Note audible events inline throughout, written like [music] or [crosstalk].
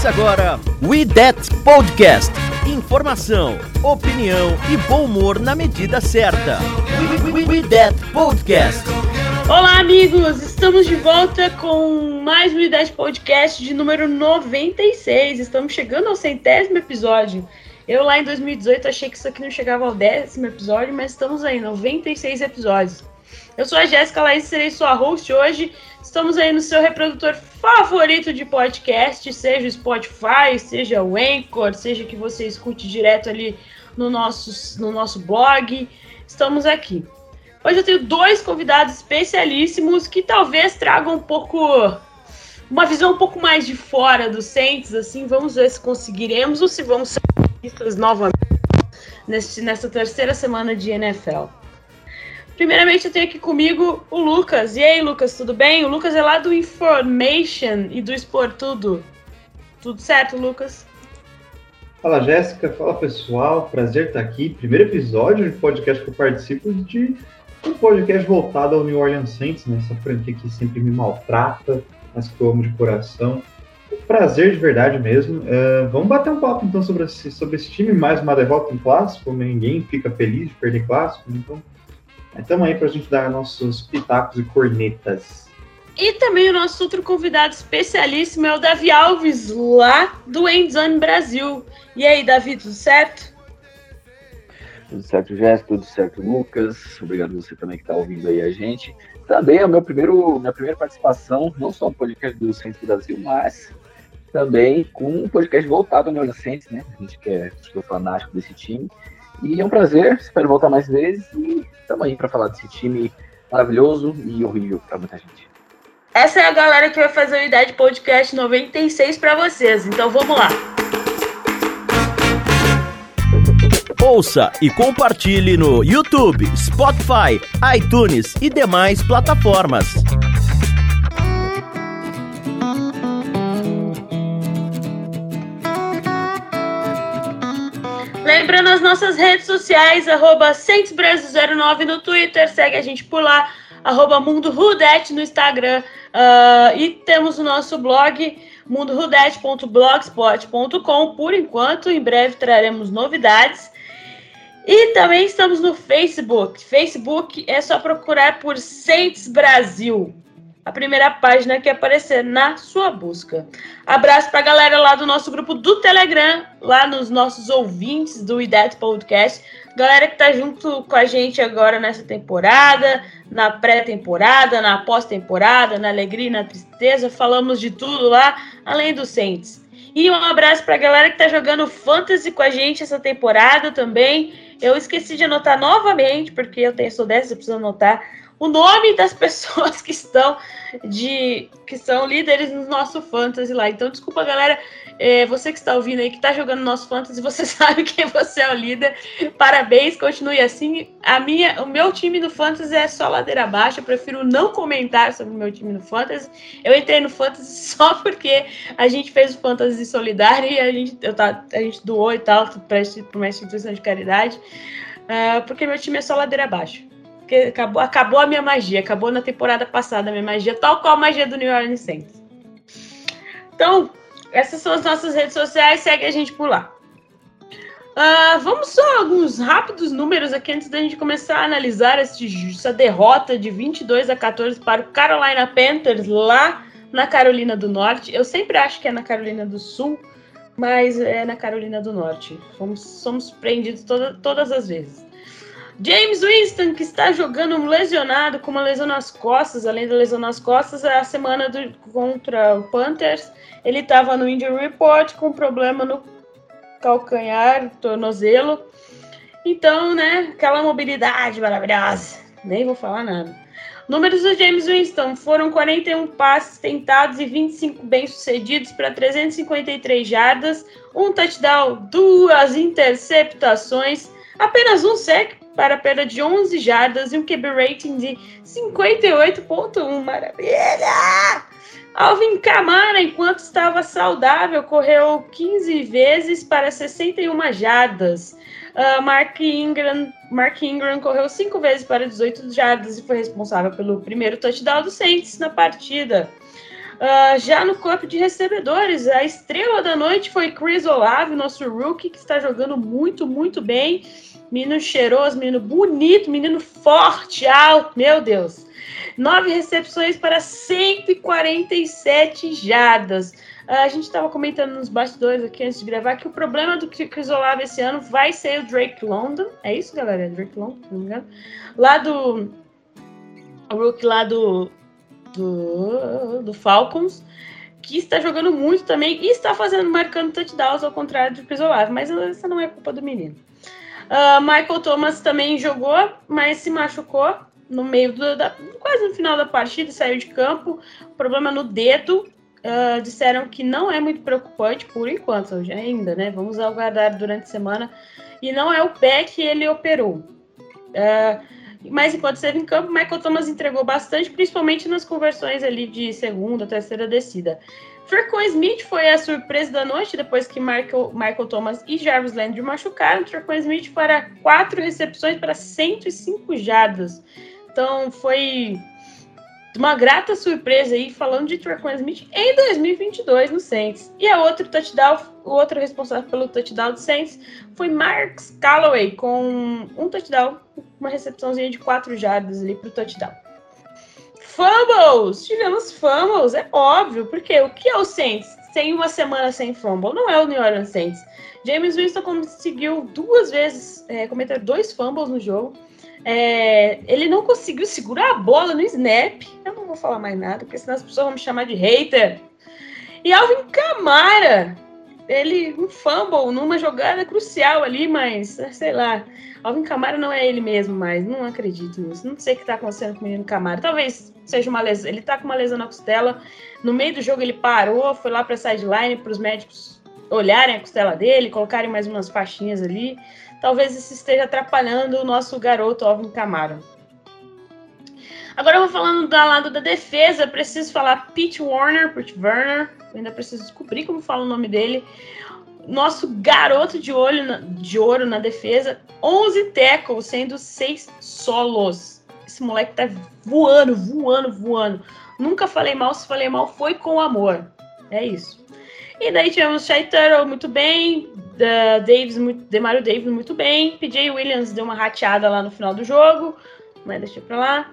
Começa agora We That Podcast. Informação, opinião e bom humor na medida certa. We, we, we That Podcast. Olá, amigos! Estamos de volta com mais um Ideias Podcast de número 96. Estamos chegando ao centésimo episódio. Eu lá em 2018 achei que isso aqui não chegava ao décimo episódio, mas estamos aí, 96 episódios. Eu sou a Jéssica Laís, serei sua host hoje. Estamos aí no seu reprodutor favorito de podcast, seja o Spotify, seja o Anchor, seja que você escute direto ali no nosso, no nosso blog. Estamos aqui. Hoje eu tenho dois convidados especialíssimos que talvez tragam um pouco uma visão um pouco mais de fora dos Saints, assim, vamos ver se conseguiremos ou se vamos ser novamente nesse, nessa terceira semana de NFL. Primeiramente, eu tenho aqui comigo o Lucas. E aí, Lucas, tudo bem? O Lucas é lá do Information e do Expor Tudo. Certo, Lucas? Fala, Jéssica. Fala, pessoal. Prazer estar aqui. Primeiro episódio de podcast que eu participo de um podcast voltado ao New Orleans Saints, né? Essa franquia que sempre me maltrata, mas que eu amo de coração. Prazer de verdade mesmo. Uh, vamos bater um papo então sobre esse, sobre esse time, mais uma derrota em clássico. Ninguém fica feliz de perder clássico, então Estamos aí para a gente dar nossos pitacos e cornetas. E também o nosso outro convidado especialíssimo é o Davi Alves, lá do Endzone Brasil. E aí, Davi, tudo certo? Tudo certo, Jéssica, tudo certo, Lucas. Obrigado você também que está ouvindo aí a gente. Também é meu primeiro, minha primeira participação, não só no podcast do Centro Brasil, mas também com um podcast voltado ao Neurocentes, né? A gente que é, que é fanático desse time. E é um prazer, espero voltar mais vezes e estamos aí para falar desse time maravilhoso e horrível para muita gente. Essa é a galera que vai fazer o Idade Podcast 96 para vocês, então vamos lá. Ouça e compartilhe no YouTube, Spotify, iTunes e demais plataformas. Lembrando as nossas redes sociais, arroba 09 no Twitter, segue a gente por lá, arroba Mundo Rudete no Instagram. Uh, e temos o nosso blog, mundorudete.blogspot.com. Por enquanto, em breve traremos novidades. E também estamos no Facebook. Facebook é só procurar por Saints Brasil a primeira página que aparecer na sua busca. Abraço para a galera lá do nosso grupo do Telegram, lá nos nossos ouvintes do IDET Podcast. Galera que tá junto com a gente agora nessa temporada, na pré-temporada, na pós-temporada, na alegria e na tristeza. Falamos de tudo lá, além dos Saints. E um abraço para a galera que tá jogando Fantasy com a gente essa temporada também. Eu esqueci de anotar novamente, porque eu tenho, sou dessa, eu preciso anotar o nome das [laughs] pessoas que estão de que são líderes no nosso fantasy lá. Então, desculpa, galera, é, você que está ouvindo aí, que está jogando nosso fantasy, [laughs] você sabe quem você é o líder. Parabéns, continue assim. A minha, o meu time no fantasy é só ladeira abaixo. Eu prefiro não comentar sobre o meu time no fantasy. Eu entrei no fantasy [laughs] só porque a gente fez o fantasy solidário e a gente, eu tá, a gente doou e tal para uma instituição de caridade. Uh, porque meu time é só ladeira abaixo porque acabou, acabou a minha magia, acabou na temporada passada a minha magia, tal qual a magia do New Orleans Saints. Então, essas são as nossas redes sociais, segue a gente por lá. Uh, vamos só alguns rápidos números aqui antes da gente começar a analisar esse, essa derrota de 22 a 14 para o Carolina Panthers lá na Carolina do Norte. Eu sempre acho que é na Carolina do Sul, mas é na Carolina do Norte. Fomos, somos surpreendidos toda, todas as vezes. James Winston, que está jogando lesionado, com uma lesão nas costas, além da lesão nas costas, a semana do, contra o Panthers, ele estava no injury report com problema no calcanhar, tornozelo. Então, né, aquela mobilidade maravilhosa. Nem vou falar nada. Números do James Winston foram 41 passes tentados e 25 bem-sucedidos para 353 jardas, um touchdown, duas interceptações, apenas um sec para perda de 11 jardas e um QB rating de 58.1. Maravilha! Alvin Kamara, enquanto estava saudável, correu 15 vezes para 61 jardas. Uh, Mark, Ingram, Mark Ingram correu 5 vezes para 18 jardas e foi responsável pelo primeiro touchdown do Saints na partida. Uh, já no corpo de recebedores, a estrela da noite foi Chris Olave, nosso rookie, que está jogando muito, muito bem. Menino cheiroso, menino bonito, menino forte, alto, meu Deus. Nove recepções para 147 jardas. A gente estava comentando nos bastidores aqui antes de gravar que o problema do Chris Olave esse ano vai ser o Drake London. É isso, galera? Drake London, não me engano. Lá do. O Rook lá do, do, do Falcons que está jogando muito também e está fazendo, marcando touchdowns ao contrário do Chris Olave, mas essa não é culpa do menino. Uh, Michael Thomas também jogou, mas se machucou no meio do, da, quase no final da partida, saiu de campo, problema no dedo, uh, disseram que não é muito preocupante por enquanto, ainda, né? Vamos aguardar durante a semana. E não é o pé que ele operou. Uh, mas enquanto esteve em campo, Michael Thomas entregou bastante, principalmente nas conversões ali de segunda, terceira descida. Fercon Smith foi a surpresa da noite, depois que Michael, Michael Thomas e Jarvis Landry machucaram. Fercon Smith para quatro recepções para 105 jardas. Então foi uma grata surpresa aí, falando de Traquan Smith em 2022 no Saints. E a outro touchdown, o outro responsável pelo touchdown do Saints foi Marks Calloway, com um touchdown, uma recepçãozinha de 4 jardas ali para o touchdown. Fumbles! Tivemos fumbles, é óbvio, porque o que é o Saints sem uma semana sem fumble? Não é o New Orleans Saints. James Winston conseguiu duas vezes é, cometer dois fumbles no jogo. É, ele não conseguiu segurar a bola no snap. Eu não vou falar mais nada, porque senão as pessoas vão me chamar de hater. E Alvin Camara, ele um fumble numa jogada crucial ali, mas sei lá. Alvin Camara não é ele mesmo mais. Não acredito nisso. Não sei o que está acontecendo com o menino Camara. Talvez seja uma lesão. Ele está com uma lesão na costela. No meio do jogo ele parou, foi lá para sideline para os médicos olharem a costela dele, colocarem mais umas faixinhas ali talvez isso esteja atrapalhando o nosso garoto Alvin Camara. Agora eu vou falando do lado da defesa, preciso falar Pete Warner, Pete Werner, ainda preciso descobrir como fala o nome dele. Nosso garoto de, olho na, de ouro na defesa, 11 tackles, sendo 6 solos. Esse moleque tá voando, voando, voando. Nunca falei mal, se falei mal foi com amor. É isso. E daí tivemos Shai Tuttle muito bem, uh, Davis, muito, Demario Davis muito bem, PJ Williams deu uma rateada lá no final do jogo, mas deixa pra lá.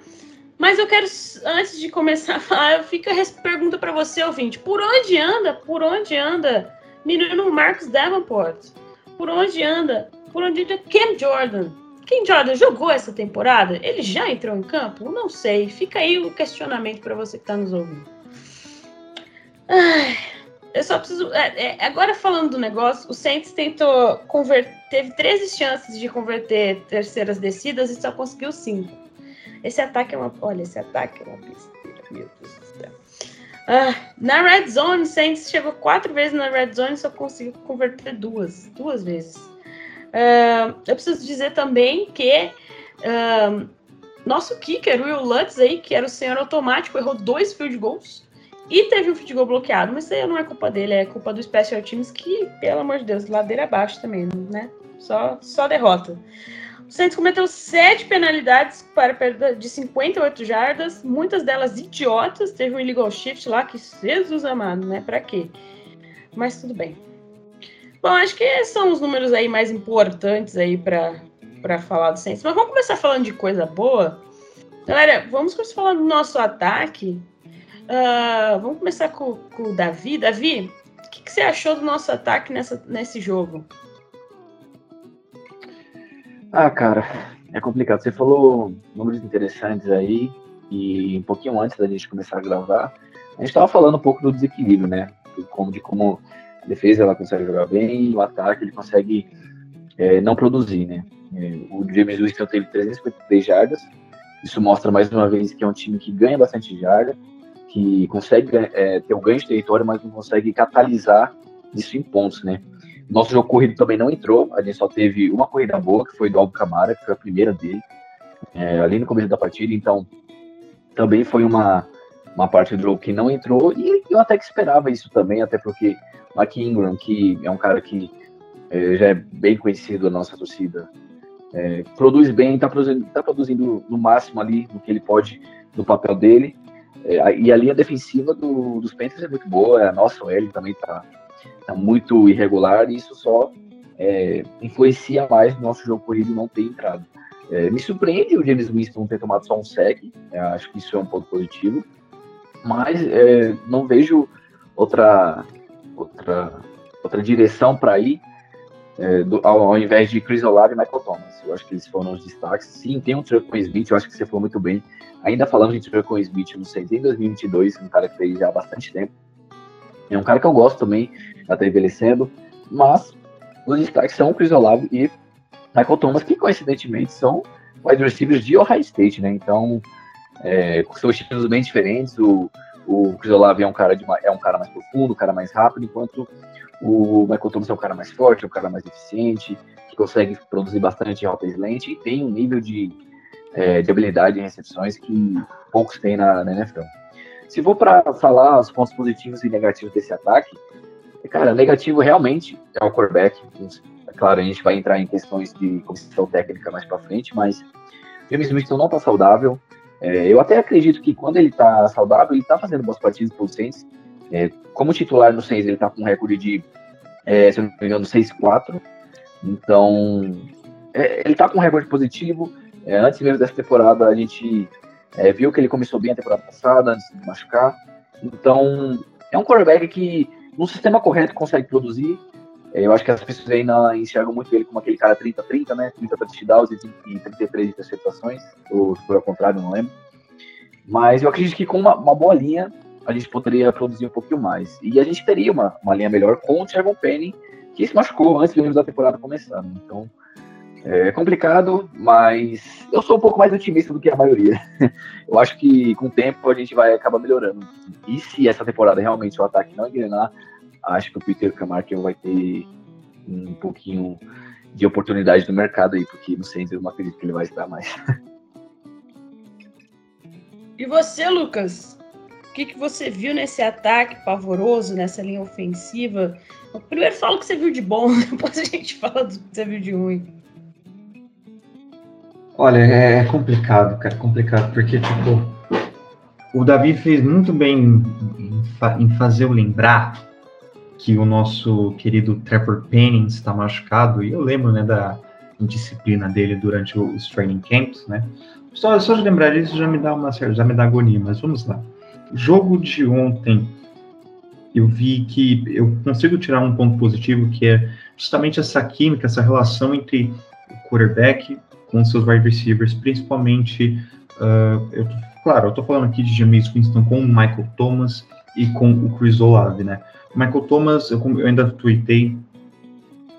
Mas eu quero, antes de começar a falar, fica a pergunta para você, ouvinte. Por onde anda, por onde anda menino Marcos Davenport? Por onde anda? Por onde anda Cam Jordan? Cam Jordan jogou essa temporada? Ele já entrou em campo? Não sei. Fica aí o questionamento para você que está nos ouvindo. Ai, eu só preciso. É, é, agora falando do negócio, o Saints tentou converter. Teve 13 chances de converter terceiras descidas e só conseguiu 5. Esse ataque é uma. Olha, esse ataque é uma besteira, meu Deus do céu. Ah, na Red Zone, Saints chegou quatro vezes na Red Zone e só conseguiu converter duas. Duas vezes. Uh, eu preciso dizer também que. Uh, nosso kicker, Will Lutz aí, que era o senhor automático, errou dois field goals e teve um field goal bloqueado, mas isso aí não é culpa dele, é culpa do Special Teams, que, pelo amor de Deus, ladeira abaixo também, né? Só, só derrota. Saints cometeu sete penalidades para perda de 58 jardas, muitas delas idiotas. Teve um illegal shift lá, que Jesus amado, né? Pra quê? Mas tudo bem. Bom, acho que são os números aí mais importantes aí para falar do Saints. Mas vamos começar falando de coisa boa. Galera, vamos começar falando do nosso ataque. Uh, vamos começar com, com, o Davi. Davi, o que, que, você achou do nosso ataque nessa, nesse jogo? Ah, cara, é complicado. Você falou números interessantes aí, e um pouquinho antes da gente começar a gravar, a gente estava falando um pouco do desequilíbrio, né? De como, de como a defesa ela consegue jogar bem, e o ataque ele consegue é, não produzir, né? É, o James Winston teve 353 jardas, Isso mostra mais uma vez que é um time que ganha bastante jarda, que consegue é, ter um ganho de território, mas não consegue catalisar isso em pontos, né? Nosso jogo corrido também não entrou, a gente só teve uma corrida boa, que foi do Albo Camara, que foi a primeira dele, é, ali no começo da partida, então também foi uma, uma parte do jogo que não entrou, e eu até que esperava isso também, até porque Mark Ingram, que é um cara que é, já é bem conhecido da nossa torcida, é, produz bem, está produzindo, tá produzindo no máximo ali no que ele pode no papel dele. É, e a linha defensiva do, dos Panthers é muito boa, a nossa OL também está tá muito irregular, e isso só é, influencia mais no nosso jogo corrido não ter entrado. É, me surpreende o James Winston ter tomado só um sec, é, acho que isso é um ponto positivo, mas é, não vejo outra, outra, outra direção para ir é, do, ao, ao, invés de Chris Olave e Michael Thomas. Eu acho que eles foram os destaques. Sim, tem um Trevor Smith, eu acho que você falou muito bem. Ainda falando de Trevor Smith, não sei, tem 2022, um cara que fez já há bastante tempo. É um cara que eu gosto também, já tá envelhecendo, mas os destaques são Chris Olave e Michael Thomas, que coincidentemente são wide receivers de Ohio State, né? Então, é, são estilos bem diferentes. O, o Chris Olave é um cara de é um cara mais profundo, um cara mais rápido, enquanto o Michael Thomas é um cara mais forte, é um cara mais eficiente, que consegue produzir bastante rotas lente e tem um nível de, é, de habilidade em recepções que poucos têm na, na NFL. Se for para falar os pontos positivos e negativos desse ataque, cara, negativo realmente é o quarterback. É claro, a gente vai entrar em questões de comissão técnica mais para frente, mas James Winston não está saudável. É, eu até acredito que quando ele está saudável, ele está fazendo boas partidas por Saints, é, como titular no 6, ele está com um recorde de, é, se eu não me engano, 6-4. Então, é, ele está com um recorde positivo. É, antes mesmo dessa temporada, a gente é, viu que ele começou bem a temporada passada, antes de machucar. Então, é um quarterback que, no sistema correto, consegue produzir. É, eu acho que as pessoas ainda enxergam muito ele como aquele cara 30-30, né? 30 touchdowns e 33 interceptações, ou for ao contrário, não lembro. Mas eu acredito que com uma, uma boa linha, a gente poderia produzir um pouquinho mais. E a gente teria uma, uma linha melhor com o Thiago Penny, que se machucou antes mesmo da temporada começando. Então, é complicado, mas eu sou um pouco mais otimista do que a maioria. [laughs] Eu acho que com o tempo a gente vai acabar melhorando. E se essa temporada realmente o ataque não engrenar, acho que o Peter Camargo vai ter um pouquinho de oportunidade no mercado aí, porque no Saints eu não acredito que ele vai estar mais. [laughs] E você, Lucas? que, que você viu nesse ataque pavoroso, nessa linha ofensiva? Primeiro fala o que você viu de bom, [laughs] depois a gente fala do que você viu de ruim. Olha, é, é complicado, cara, complicado, porque, tipo, o Davi fez muito bem em, em fazer eu lembrar que o nosso querido Trevor Penning está machucado, e eu lembro, né, da indisciplina dele durante os training camps, né? Só, só de lembrar disso já me dá uma já me dá agonia, mas vamos lá jogo de ontem, eu vi que eu consigo tirar um ponto positivo, que é justamente essa química, essa relação entre o quarterback com seus wide receivers, principalmente, uh, eu, claro, eu tô falando aqui de James Winston com o Michael Thomas e com o Chris Olave, né? O Michael Thomas, eu, eu ainda tuitei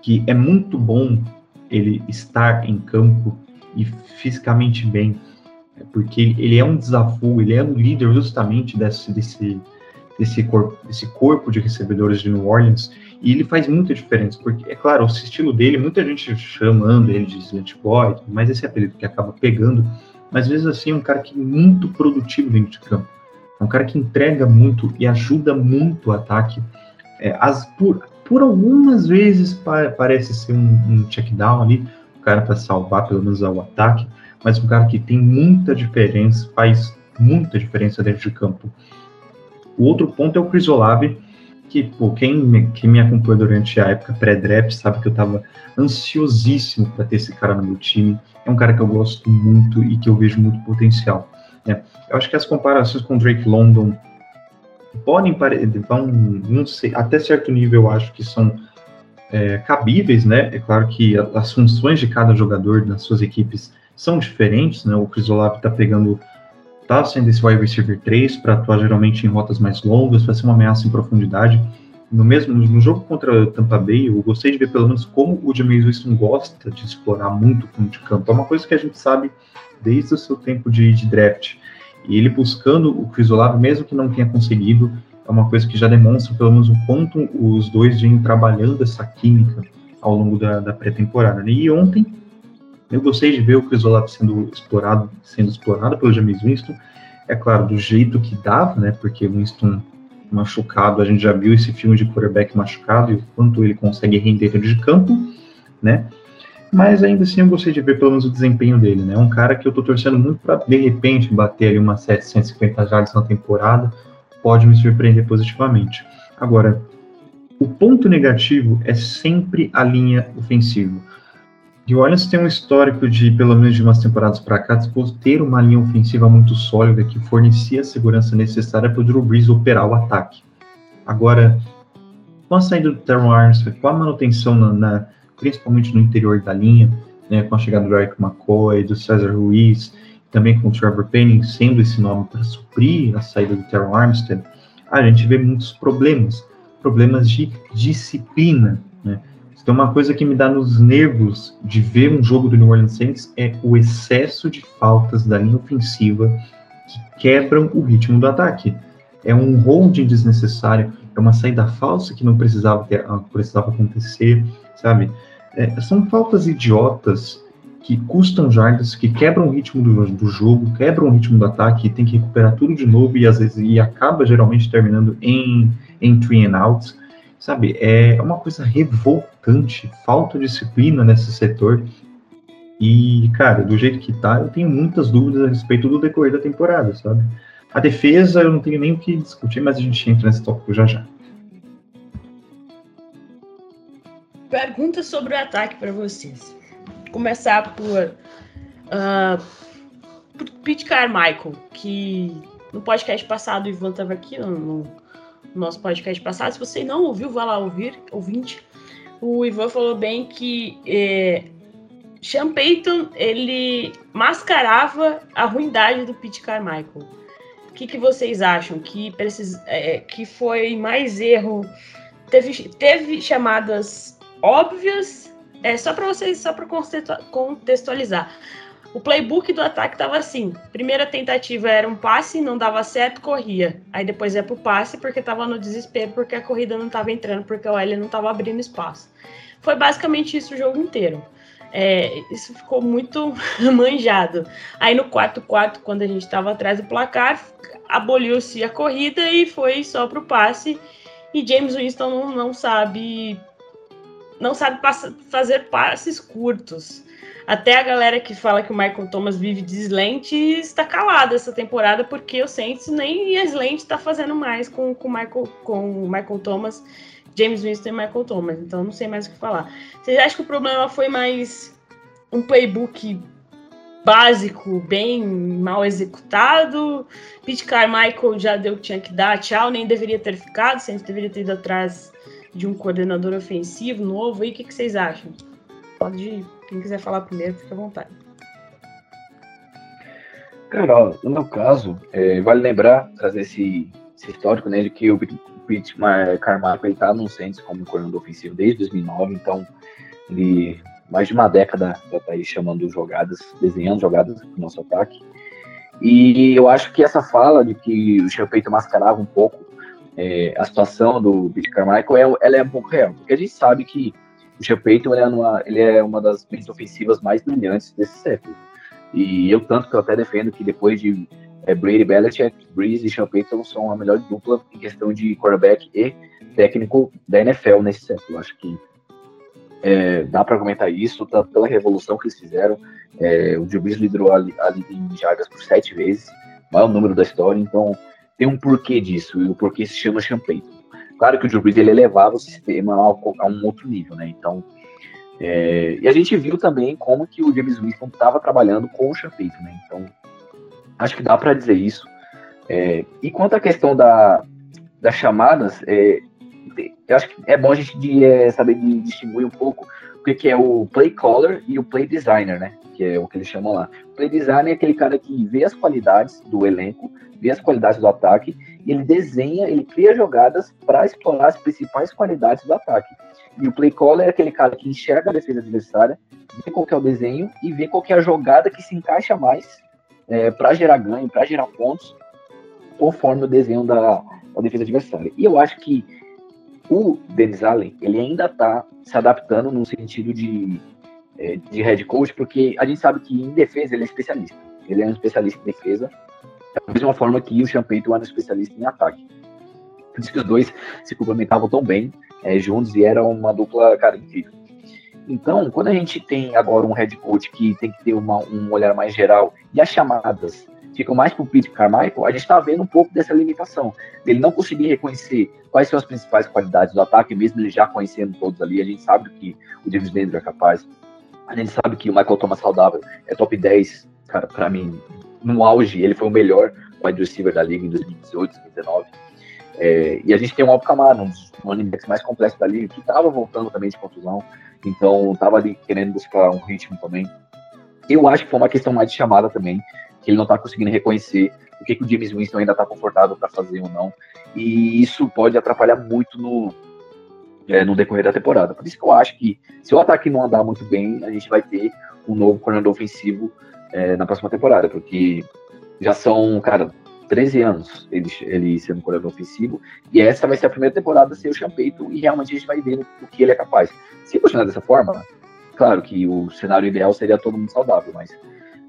que é muito bom ele estar em campo e fisicamente bem, porque ele é um desafio, ele é um líder justamente desse, desse, desse, corpo, desse corpo de recebedores de New Orleans, e ele faz muita diferença, porque, é claro, o estilo dele, muita gente chamando ele de Slant Boy, mas esse apelido que acaba pegando, mas às vezes assim, é um cara que é muito produtivo dentro de campo, é um cara que entrega muito e ajuda muito o ataque, é, as, por, por algumas vezes pa, parece ser um, um check down ali, o cara para salvar pelo menos o ataque, mas um cara que tem muita diferença, faz muita diferença dentro de campo. O outro ponto é o Chris Olave, que pô, quem, me, quem me acompanhou durante a época pré-draft sabe que eu estava ansiosíssimo para ter esse cara no meu time. É um cara que eu gosto muito e que eu vejo muito potencial. Né? Eu acho que as comparações com Drake London podem vão, não sei, até certo nível eu acho que são é, cabíveis, né? É claro que as funções de cada jogador nas suas equipes são diferentes, né? O Chris Olave está pegando, tá sendo esse wide receiver 3 para atuar geralmente em rotas mais longas, para ser uma ameaça em profundidade. No mesmo no jogo contra Tampa Bay, eu gostei de ver pelo menos como o James Winston gosta de explorar muito o fundo de campo. É uma coisa que a gente sabe desde o seu tempo de, de draft. E ele buscando o Chris Olave, mesmo que não tenha conseguido, é uma coisa que já demonstra pelo menos o quanto os dois vêm trabalhando essa química ao longo da, da pré-temporada. Né? E ontem eu gostei de ver o Chris Olave sendo explorado, sendo explorado pelo James Winston. É claro, do jeito que dava, né? Porque Winston machucado, a gente já viu esse filme de quarterback machucado e o quanto ele consegue render de campo, né? Mas ainda assim eu gostei de ver pelo menos o desempenho dele, né? Um cara que eu tô torcendo muito para de repente bater ali umas 750 jardas na temporada, pode me surpreender positivamente. Agora, o ponto negativo é sempre a linha ofensiva. E o Orleans tem um histórico de, pelo menos de umas temporadas para cá, de ter uma linha ofensiva muito sólida que fornecia a segurança necessária para o Drew Brees operar o ataque. Agora, com a saída do Terron Armstead, com a manutenção na, na, principalmente no interior da linha, né, com a chegada do Eric McCoy, do Cesar Ruiz, também com o Trevor Penning sendo esse nome para suprir a saída do Terron Armstead, a gente vê muitos problemas, problemas de disciplina, né? Então, uma coisa que me dá nos nervos de ver um jogo do New Orleans Saints é o excesso de faltas da linha ofensiva que quebram o ritmo do ataque. É um holding desnecessário, é uma saída falsa que não precisava, ter, ah, precisava acontecer, sabe? É, são faltas idiotas que custam jardas, que quebram o ritmo do, do, jogo, quebram o ritmo do ataque, tem que recuperar tudo de novo e às vezes e acaba geralmente terminando em, em three and outs sabe? É uma coisa revoltante, falta de disciplina nesse setor. E, cara, do jeito que tá, eu tenho muitas dúvidas a respeito do decorrer da temporada, sabe? A defesa eu não tenho nem o que discutir, mas a gente entra nesse tópico já já. Pergunta sobre o ataque para vocês. Começar por, uh, por Pete Carmichael, que no podcast passado o Ivan estava aqui, no no nosso podcast passado. Se você não ouviu, vá lá ouvir, ouvinte. O Ivan falou bem que é, Sean Payton, ele mascarava a ruindade do Pete Carmichael. O que, que vocês acham? Que, precis, é, que foi mais erro? Teve, teve chamadas óbvias? É só para vocês, só para contextualizar. O playbook do ataque estava assim: primeira tentativa era um passe, não dava certo, corria. Aí depois é pro passe porque estava no desespero, porque a corrida não estava entrando, porque o L não estava abrindo espaço. Foi basicamente isso o jogo inteiro. É, isso ficou muito [laughs] manjado. Aí no 4-4, quando a gente estava atrás do placar, aboliu-se a corrida e foi só pro passe. E James Winston não, não sabe não sabe fazer passes curtos. Até a galera que fala que o Michael Thomas vive de slant está calada essa temporada, porque o Saints nem a slant está fazendo mais com, com, Michael, com o Michael Thomas, James Winston e Michael Thomas. Então não sei mais o que falar. Vocês acham que o problema foi mais um playbook básico, bem mal executado? Pete Carmichael já deu o que tinha que dar, tchau, nem deveria ter ficado, Saints deveria ter ido atrás de um coordenador ofensivo novo. E o que, que vocês acham? Pode quem quiser falar primeiro, fica à vontade. Cara, no meu caso, é, vale lembrar, trazer esse, esse, histórico, né, de que o Pete Carmichael ele tá no Saints como coordenador ofensivo desde 2009, então ele mais de uma década já tá aí chamando jogadas, desenhando jogadas pro nosso ataque. E eu acho que essa fala de que o Champeito mascarava um pouco é, a situação do Pete Carmichael, é, ela é um pouco real, porque a gente sabe que o Sean Payton ele é, uma, ele é uma das mentes ofensivas mais brilhantes desse século. E eu tanto que eu até defendo que depois de é, Brady Belichick, Breeze e Sean Payton são a melhor dupla em questão de quarterback e técnico da NFL nesse século. Acho que é, dá para comentar isso, tá, pela revolução que eles fizeram. É, o Drew Brees liderou a, a liga em jardas por sete vezes, maior número da história, então tem um porquê disso, e o porquê se chama Payton. Claro que o Drew Brees ele elevava o sistema a, um outro nível, né? Então, é, e a gente viu também como que o James Winston estava trabalhando com o Sean né? Então, acho que dá para dizer isso. É, e quanto à questão da, das chamadas, é, eu acho que é bom a gente de, é, saber de distinguir um pouco o que, é o play caller e o play designer, né? Que é o que eles chamam lá. O play designer é aquele cara que vê as qualidades do elenco, vê as qualidades do ataque ele desenha, ele cria jogadas para explorar as principais qualidades do ataque. E o play caller é aquele cara que enxerga a defesa adversária, ver qual é o desenho e ver qual é a jogada que se encaixa mais é, para gerar ganho, para gerar pontos, conforme o desenho da, da, defesa adversária. E eu acho que o Dennis Allen, ele ainda está se adaptando no sentido de, é, de head coach, porque a gente sabe que em defesa ele é especialista. Ele é um especialista em defesa, da mesma forma que o Champagne é um especialista em ataque. Por isso que os dois se complementavam tão bem é, juntos e era uma dupla, cara, incrível. Então, quando a gente tem agora um head coach que tem que ter uma, um olhar mais geral e as chamadas ficam mais para o Pete Carmichael, a gente está vendo um pouco dessa limitação. Ele não conseguir reconhecer quais são as principais qualidades do ataque, mesmo ele já conhecendo todos ali. A gente sabe que o James Landry é capaz. A gente sabe que o Michael Thomas saudável é top 10. Cara, para mim, no auge, ele foi o melhor wide receiver da liga em 2018, 2019. É, e a gente tem o Alpo Camaro, um dos running mais complexos da liga, que estava voltando também de contusão. Então, estava ali querendo buscar um ritmo também. Eu acho que foi uma questão mais de chamada também, que ele não está conseguindo reconhecer o que, que o James Winston ainda está confortável para fazer ou não. E isso pode atrapalhar muito no, é, no decorrer da temporada. Por isso que eu acho que se o ataque não andar muito bem, a gente vai ter um novo coordenador ofensivo é, na próxima temporada, porque já são, cara, 13 anos ele, ele sendo coordenador ofensivo, e essa vai ser a primeira temporada sem o Champeito, e realmente a gente vai ver o que ele é capaz. Se continuar dessa forma, claro que o cenário ideal seria todo mundo saudável, mas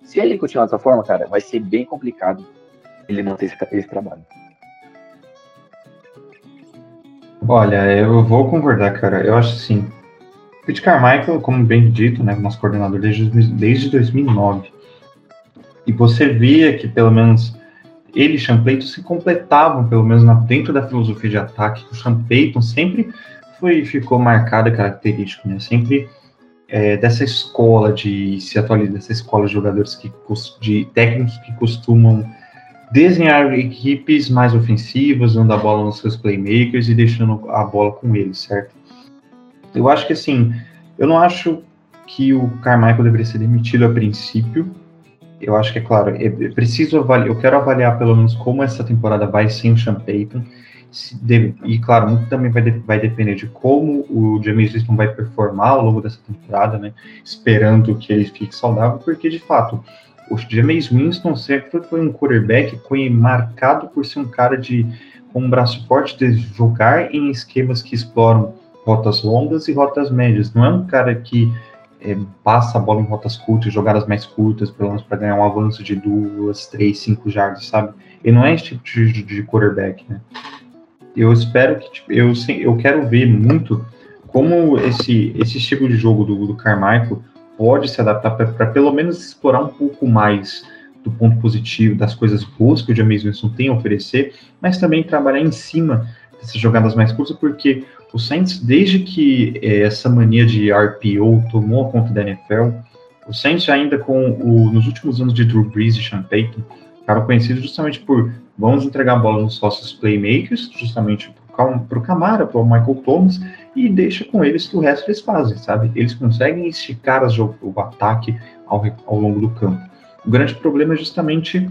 se ele continuar dessa forma, cara, vai ser bem complicado ele manter esse, esse trabalho. Olha, eu vou concordar, cara. Eu acho assim. Pete Carmichael, como bem dito, né, nosso coordenador desde, desde 2009. E você via que, pelo menos, ele e Payton se completavam, pelo menos dentro da filosofia de ataque. O Sean sempre foi, ficou marcada característico, né? Sempre é, dessa escola de se atualizar, dessa escola de jogadores que de técnicos que costumam desenhar equipes mais ofensivas, dando a bola nos seus playmakers e deixando a bola com eles, certo? Eu acho que assim, eu não acho que o Carmichael deveria ser demitido a princípio. Eu acho que é claro, é preciso avaliar, eu quero avaliar pelo menos como essa temporada vai sem o Sean Payton E claro, muito também vai, de, vai depender de como o James Winston vai performar ao longo dessa temporada, né? Esperando que ele fique saudável, porque de fato o James Winston sempre foi um quarterback foi marcado por ser um cara de com um braço forte de jogar em esquemas que exploram rotas longas e rotas médias. Não é um cara que é, passa a bola em rotas curtas, jogadas mais curtas, pelo menos para ganhar um avanço de duas, três, cinco jardas, sabe? Ele não é esse tipo de, de quarterback, né? Eu espero que tipo, eu, eu quero ver muito como esse, esse estilo de jogo do, do Carmichael pode se adaptar para pelo menos explorar um pouco mais do ponto positivo, das coisas boas que o James Winston tem a oferecer, mas também trabalhar em cima dessas jogadas mais curtas, porque o Saints, desde que é, essa mania de RPO tomou a conta da NFL, o Saints ainda com o, nos últimos anos de Drew Brees e Sean Payton, ficaram conhecidos justamente por Vamos entregar a bola nos nossos playmakers, justamente para o Camara, para o Michael Thomas, e deixa com eles que o resto eles fazem, sabe? Eles conseguem esticar as, o ataque ao, ao longo do campo. O grande problema é justamente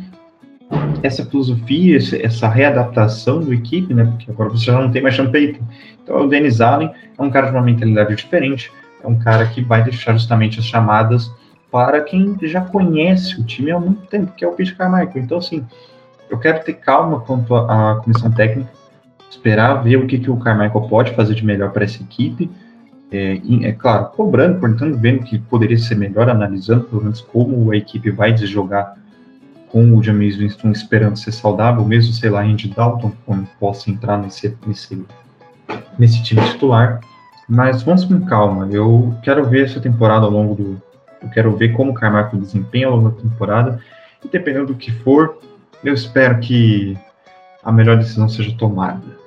essa filosofia, essa readaptação do equipe, né? Porque agora você já não tem mais Payton. Então o Dennis Allen é um cara de uma mentalidade diferente, é um cara que vai deixar justamente as chamadas para quem já conhece o time há muito tempo, que é o Pete Carmichael. Então, assim, eu quero ter calma quanto à comissão técnica, esperar ver o que, que o Carmichael pode fazer de melhor para essa equipe. É, é, claro, cobrando, portanto, vendo que poderia ser melhor, analisando pelo menos como a equipe vai desjogar com o James Winston esperando ser saudável, mesmo, sei lá, Andy Dalton, como possa entrar nesse, nesse, nesse time titular. Mas vamos com calma. Eu quero ver essa temporada ao longo do. Eu quero ver como o Carmichael desempenha ao longo da temporada. E dependendo do que for, eu espero que a melhor decisão seja tomada.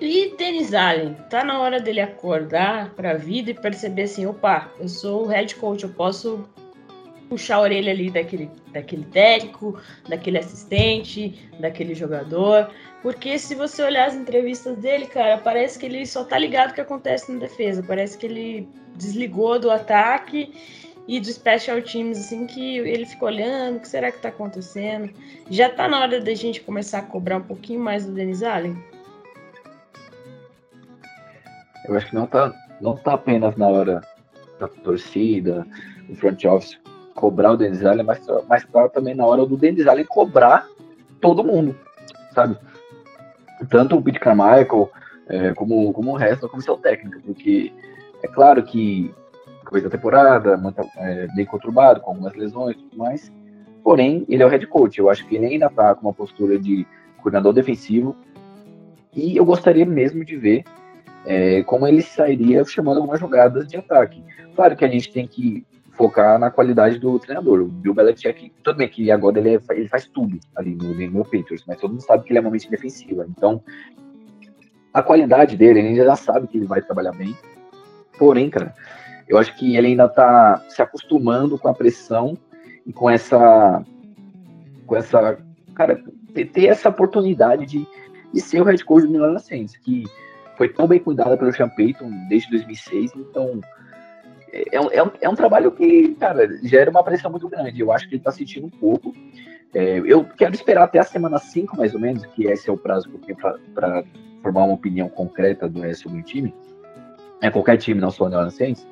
E Denis Allen, tá na hora dele acordar para a vida e perceber assim, opa, eu sou o head coach, eu posso puxar a orelha ali daquele, daquele técnico, daquele assistente, daquele jogador. Porque se você olhar as entrevistas dele, cara, parece que ele só tá ligado o que acontece na defesa. Parece que ele desligou do ataque e do special teams, assim, que ele ficou olhando, o que será que tá acontecendo? Já tá na hora da gente começar a cobrar um pouquinho mais do Denis Allen? Eu acho que não tá, não está apenas na hora da torcida, do front office cobrar o Denis Allen, mas, mas tá também na hora do Denis Allen cobrar todo mundo, sabe? Tanto o Pete Carmichael é, como, como o resto da comissão técnica, porque é claro que coisa da temporada, é, bem conturbado, com algumas lesões e tudo mais, porém, ele é o head coach, eu acho que ele ainda está com uma postura de coordenador defensivo, e eu gostaria mesmo de ver é, como ele sairia chamando algumas jogadas de ataque. Claro que a gente tem que focar na qualidade do treinador. O Bill Belichick, tudo bem que agora ele, é, ele faz tudo ali no, no Patriots, mas todo mundo sabe que ele é uma mente defensiva. Então, a qualidade dele, ele já sabe que ele vai trabalhar bem. Porém, cara, eu acho que ele ainda tá se acostumando com a pressão e com essa. com essa. Cara, ter, essa oportunidade de, de ser o head coach do Milan Saints, que foi tão bem cuidada pelo Sean Payton desde 2006, então é, é, um, é um trabalho que, cara, gera uma pressão muito grande. Eu acho que ele está sentindo um pouco. É, eu quero esperar até a semana 5, mais ou menos, que esse é o prazo que eu tenho para formar uma opinião concreta do resto do time. É qualquer time, não só o New Saints.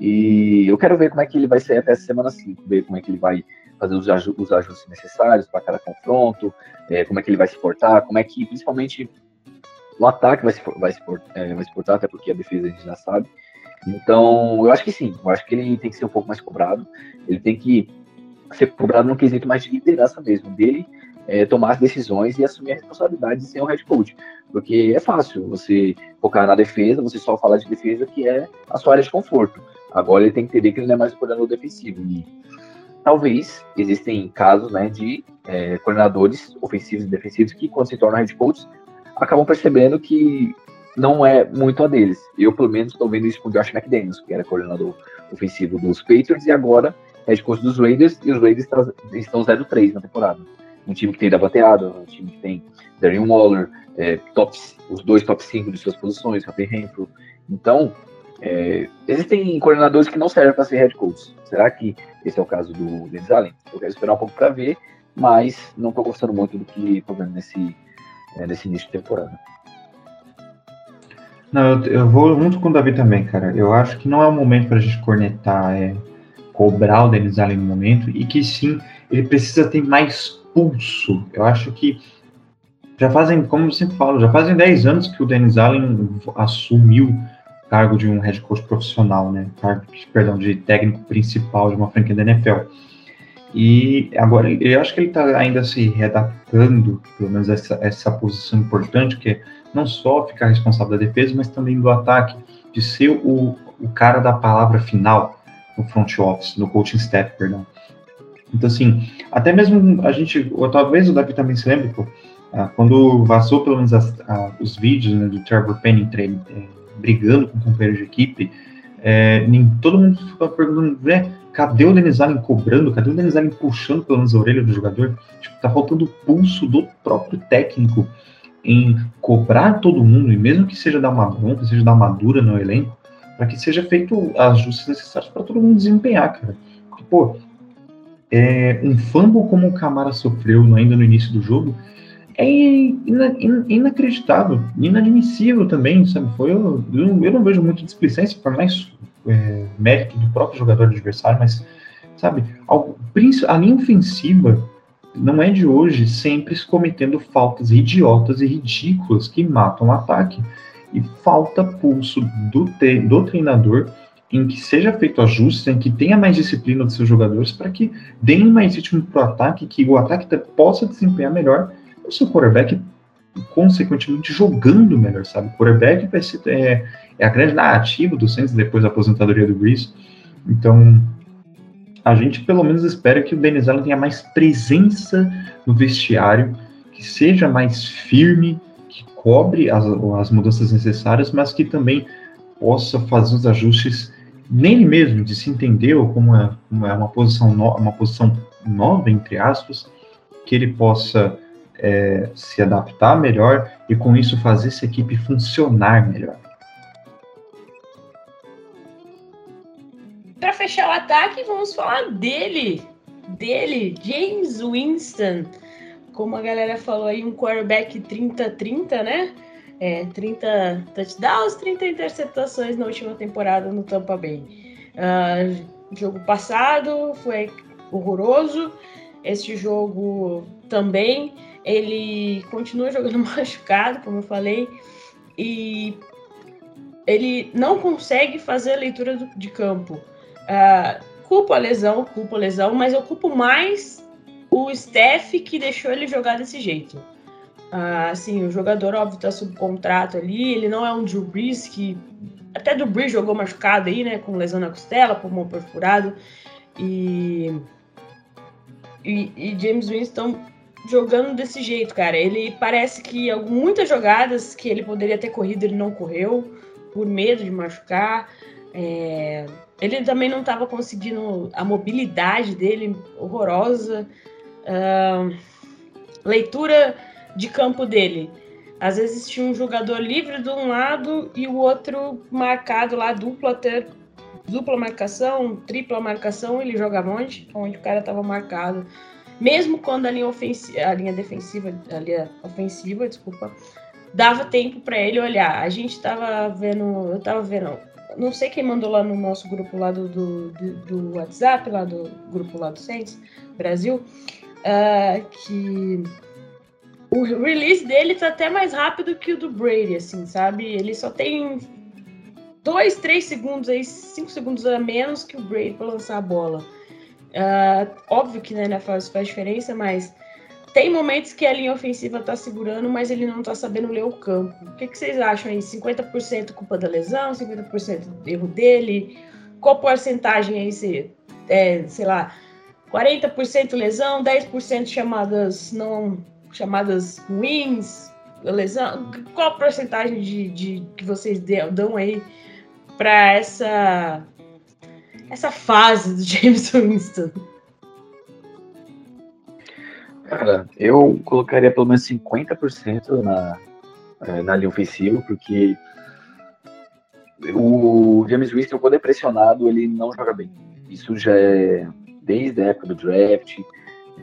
E eu quero ver como é que ele vai ser até a semana 5, ver como é que ele vai fazer os, os ajustes necessários para cada confronto, é, como é que ele vai se portar, como é que, principalmente, o ataque vai se, vai se, é, vai se portar, até porque a defesa a gente já sabe. Então, eu acho que sim, eu acho que ele tem que ser um pouco mais cobrado, ele tem que ser cobrado num quesito mais de liderança mesmo, dele é, tomar as decisões e assumir a responsabilidade de ser um head coach. Porque é fácil você focar na defesa, você só falar de defesa, que é a sua área de conforto. Agora ele tem que entender que ele não é mais o coordenador defensivo. E talvez existem casos né, de é, coordenadores ofensivos e defensivos que, quando se tornam head coaches, acabam percebendo que não é muito a deles. Eu, pelo menos, estou vendo isso com o Josh McDaniels, que era coordenador ofensivo dos Patriots, e agora head coach dos Raiders, e os Raiders estão 0-3 na temporada. Um time que tem Davante Adams, um time que tem Darren Waller, é, os dois top 5 de suas posições, Rafael Renfro. Então, é, existem coordenadores que não servem para ser head coach. Será que esse é o caso do Dennis Allen? Eu quero esperar um pouco para ver, mas não estou gostando muito do que estou vendo nesse, é, nesse início de temporada. Não, eu, eu, vou junto com o Davi também, cara. Eu acho que não é o momento para a gente cornetar, é, cobrar o Denis Allen no momento, e que sim, ele precisa ter mais pulso. Eu acho que já fazem, como eu sempre falo, já fazem 10 anos que o Denis Allen assumiu cargo de um head coach profissional, né? Cargo, perdão, de técnico principal de uma franquia da NFL. E agora eu acho que ele está ainda se readaptando, pelo menos essa, essa posição importante, que é não só ficar responsável da defesa, mas também do ataque, de ser o, o cara da palavra final no front office, no coaching staff, perdão. Então, assim, até mesmo a gente, ou talvez o Davi também se lembre, pô, ah, quando vazou pelo menos as, a, os vídeos né, do Trevor é, brigando com companheiros de equipe, é, nem, todo mundo ficava perguntando, né, cadê o Denis Allen cobrando, cadê o Denis Allen puxando pelo menos a orelha do jogador? Tipo, tá faltando o pulso do próprio técnico em cobrar todo mundo, e mesmo que seja dar uma bronca, seja dar uma dura no elenco, para que seja feito ajustes necessários para todo mundo desempenhar, cara. Porque, pô, é, um fumble como o Camara sofreu ainda no início do jogo é ina, in, inacreditável, inadmissível também, sabe? Foi, eu, eu não vejo muito displicência, por mais é, mérito do próprio jogador adversário, mas, sabe, a linha ofensiva não é de hoje sempre cometendo faltas idiotas e ridículas que matam o ataque. E falta pulso do, te, do treinador em que seja feito ajustes, em que tenha mais disciplina dos seus jogadores para que deem mais ritmo para o ataque, que o ataque possa desempenhar melhor o seu quarterback, consequentemente jogando melhor, sabe? O quarterback vai ser é, é a grande narrativa do Saints depois da aposentadoria do Breeze. Então, a gente pelo menos espera que o Denis Allen tenha mais presença no vestiário, que seja mais firme, que cobre as, as mudanças necessárias, mas que também possa fazer os ajustes nele mesmo, de se entender como é, como é uma, posição no, uma posição nova, entre aspas, que ele possa é, se adaptar melhor e com isso fazer essa equipe funcionar melhor. Para fechar o ataque, vamos falar dele, dele, James Winston. Como a galera falou aí, um quarterback 30-30, né? é, 30 touchdowns, 30 interceptações na última temporada no Tampa Bay. Uh, jogo passado foi horroroso. Este jogo também ele continua jogando [laughs] machucado, como eu falei, e ele não consegue fazer a leitura do, de campo. Uh, culpo a lesão, culpo a lesão, mas eu culpo mais o Steph que deixou ele jogar desse jeito. Uh, assim, o jogador, óbvio, tá sob contrato ali, ele não é um Drew Brees que... Até Drew Brees jogou machucado aí, né, com lesão na costela, pulmão perfurado, e... E, e James Winston jogando desse jeito, cara. Ele parece que muitas jogadas que ele poderia ter corrido, ele não correu, por medo de machucar. É... Ele também não estava conseguindo a mobilidade dele horrorosa. Uh... leitura de campo dele. Às vezes tinha um jogador livre de um lado e o outro marcado lá, dupla, ter, dupla marcação, tripla marcação, ele jogava onde? Onde o cara estava marcado. Mesmo quando a linha, ofensiva, a linha defensiva, a linha ofensiva, desculpa, dava tempo para ele olhar. A gente estava vendo, eu estava vendo, não sei quem mandou lá no nosso grupo lá do, do, do WhatsApp, lá do grupo lá do Saints, Brasil, uh, que o release dele tá até mais rápido que o do Brady, assim, sabe? Ele só tem dois, três segundos aí, cinco segundos a menos que o Brady para lançar a bola. Uh, óbvio que né, faz, faz diferença, mas tem momentos que a linha ofensiva tá segurando, mas ele não tá sabendo ler o campo. O que, que vocês acham aí? 50% culpa da lesão, 50% erro dele? Qual porcentagem aí, se, é, sei lá, 40% lesão, 10% chamadas não chamadas ruins, lesão, qual a porcentagem de, de que vocês dão aí para essa essa fase do James [laughs] Winston? Cara, eu colocaria pelo menos 50% na, é, na linha ofensiva, porque o James Winston, quando é pressionado, ele não joga bem. Isso já é desde a época do draft,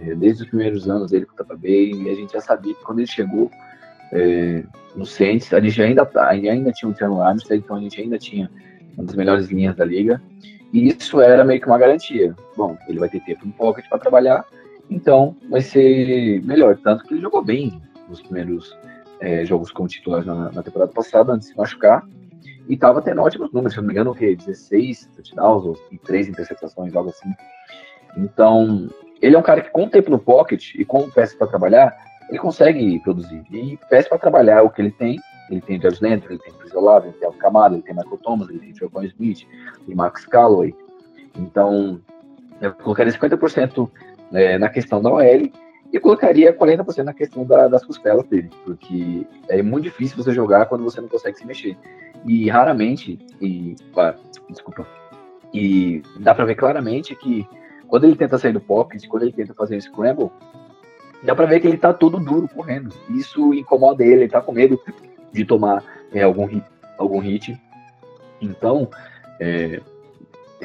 é, desde os primeiros anos dele o Tampa Bay, e a gente já sabia que quando ele chegou é, no Saints, a gente ainda, ainda tinha o Terno Armstead, então a gente ainda tinha uma das melhores linhas da liga, e isso era meio que uma garantia. Bom, ele vai ter tempo no pocket para trabalhar, então vai ser melhor. Tanto que ele jogou bem nos primeiros é, jogos como titular na, na, temporada passada, antes de se machucar, e estava tendo ótimos números, se não me engano, o quê? 16 touchdowns e 3 interceptações, algo assim. Então, ele é um cara que com o tempo no pocket e com peça para trabalhar, ele consegue produzir. E peça para trabalhar o que ele tem. Ele tem George Lentry, ele tem Chris Olave, ele tem Alvin Camada, ele tem Michael Thomas, ele tem Trevor Smith, tem Max Calloway. Então, eu colocaria 50% é, na questão da OL e colocaria 40% na questão da, das costelas dele, porque é muito difícil você jogar quando você não consegue se mexer. E raramente, e, ah, desculpa, e dá para ver claramente que quando ele tenta sair do pocket, quando ele tenta fazer um scramble, dá para ver que ele tá todo duro correndo. Isso incomoda ele, ele tá com medo de tomar é, algum, hit, algum hit. Então, é,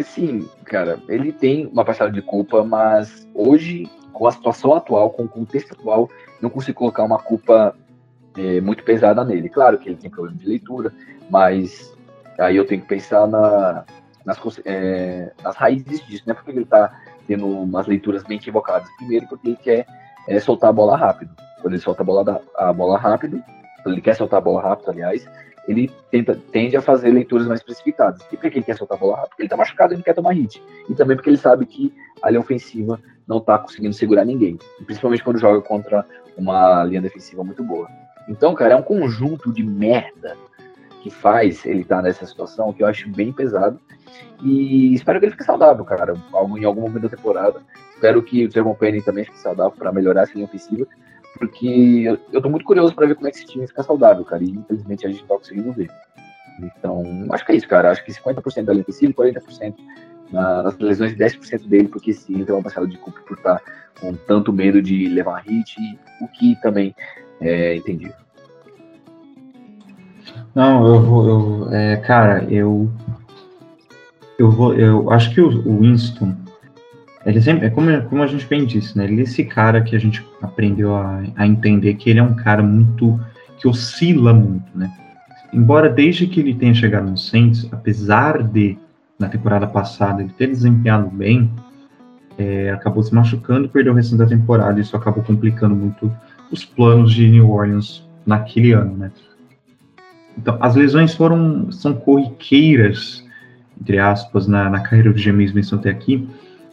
sim, cara, ele tem uma parcela de culpa, mas hoje, com a situação atual, com o contexto atual, não consigo colocar uma culpa é, muito pesada nele. Claro que ele tem problema de leitura, mas aí eu tenho que pensar na, nas, é, nas raízes disso, né? Porque ele está tendo umas leituras bem equivocadas. Primeiro, porque ele quer é, soltar a bola rápido. Quando ele solta a bola, a bola rápido, ele quer soltar a bola rápido, aliás, ele tenta, tende a fazer leituras mais precipitadas. E por que ele quer soltar a bola rápido? Porque ele está machucado e não quer tomar hit. E também porque ele sabe que a linha ofensiva não está conseguindo segurar ninguém. Principalmente quando joga contra uma linha defensiva muito boa. Então, cara, é um conjunto de merda que faz ele estar tá nessa situação que eu acho bem pesado. E espero que ele fique saudável, cara, em algum momento da temporada. Espero que o Trevon Penny também fique saudável para melhorar essa linha ofensiva, porque eu, eu tô muito curioso para ver como é que esse time fica saudável, cara, e infelizmente a gente não tá conseguindo ver. Então, acho que é isso, cara. Acho que 50% da linha ofensiva, 40% na, nas lesões e 10% dele, porque sim, tem uma parcela de culpa por estar tá com tanto medo de levar hit, o que também é entendível. Não, eu vou, eu, é, cara, eu, eu vou, eu acho que o, o Winston, ele sempre, é como, como a gente bem disse, né? Ele é esse cara que a gente aprendeu a, a entender que ele é um cara muito que oscila muito, né? Embora desde que ele tenha chegado no Saints, apesar de na temporada passada ele ter desempenhado bem, é, acabou se machucando e perdeu o restante da temporada. Isso acabou complicando muito os planos de New Orleans naquele ano, né? Então, as lesões foram são corriqueiras, entre aspas, na, na carreira do James Winston até aqui.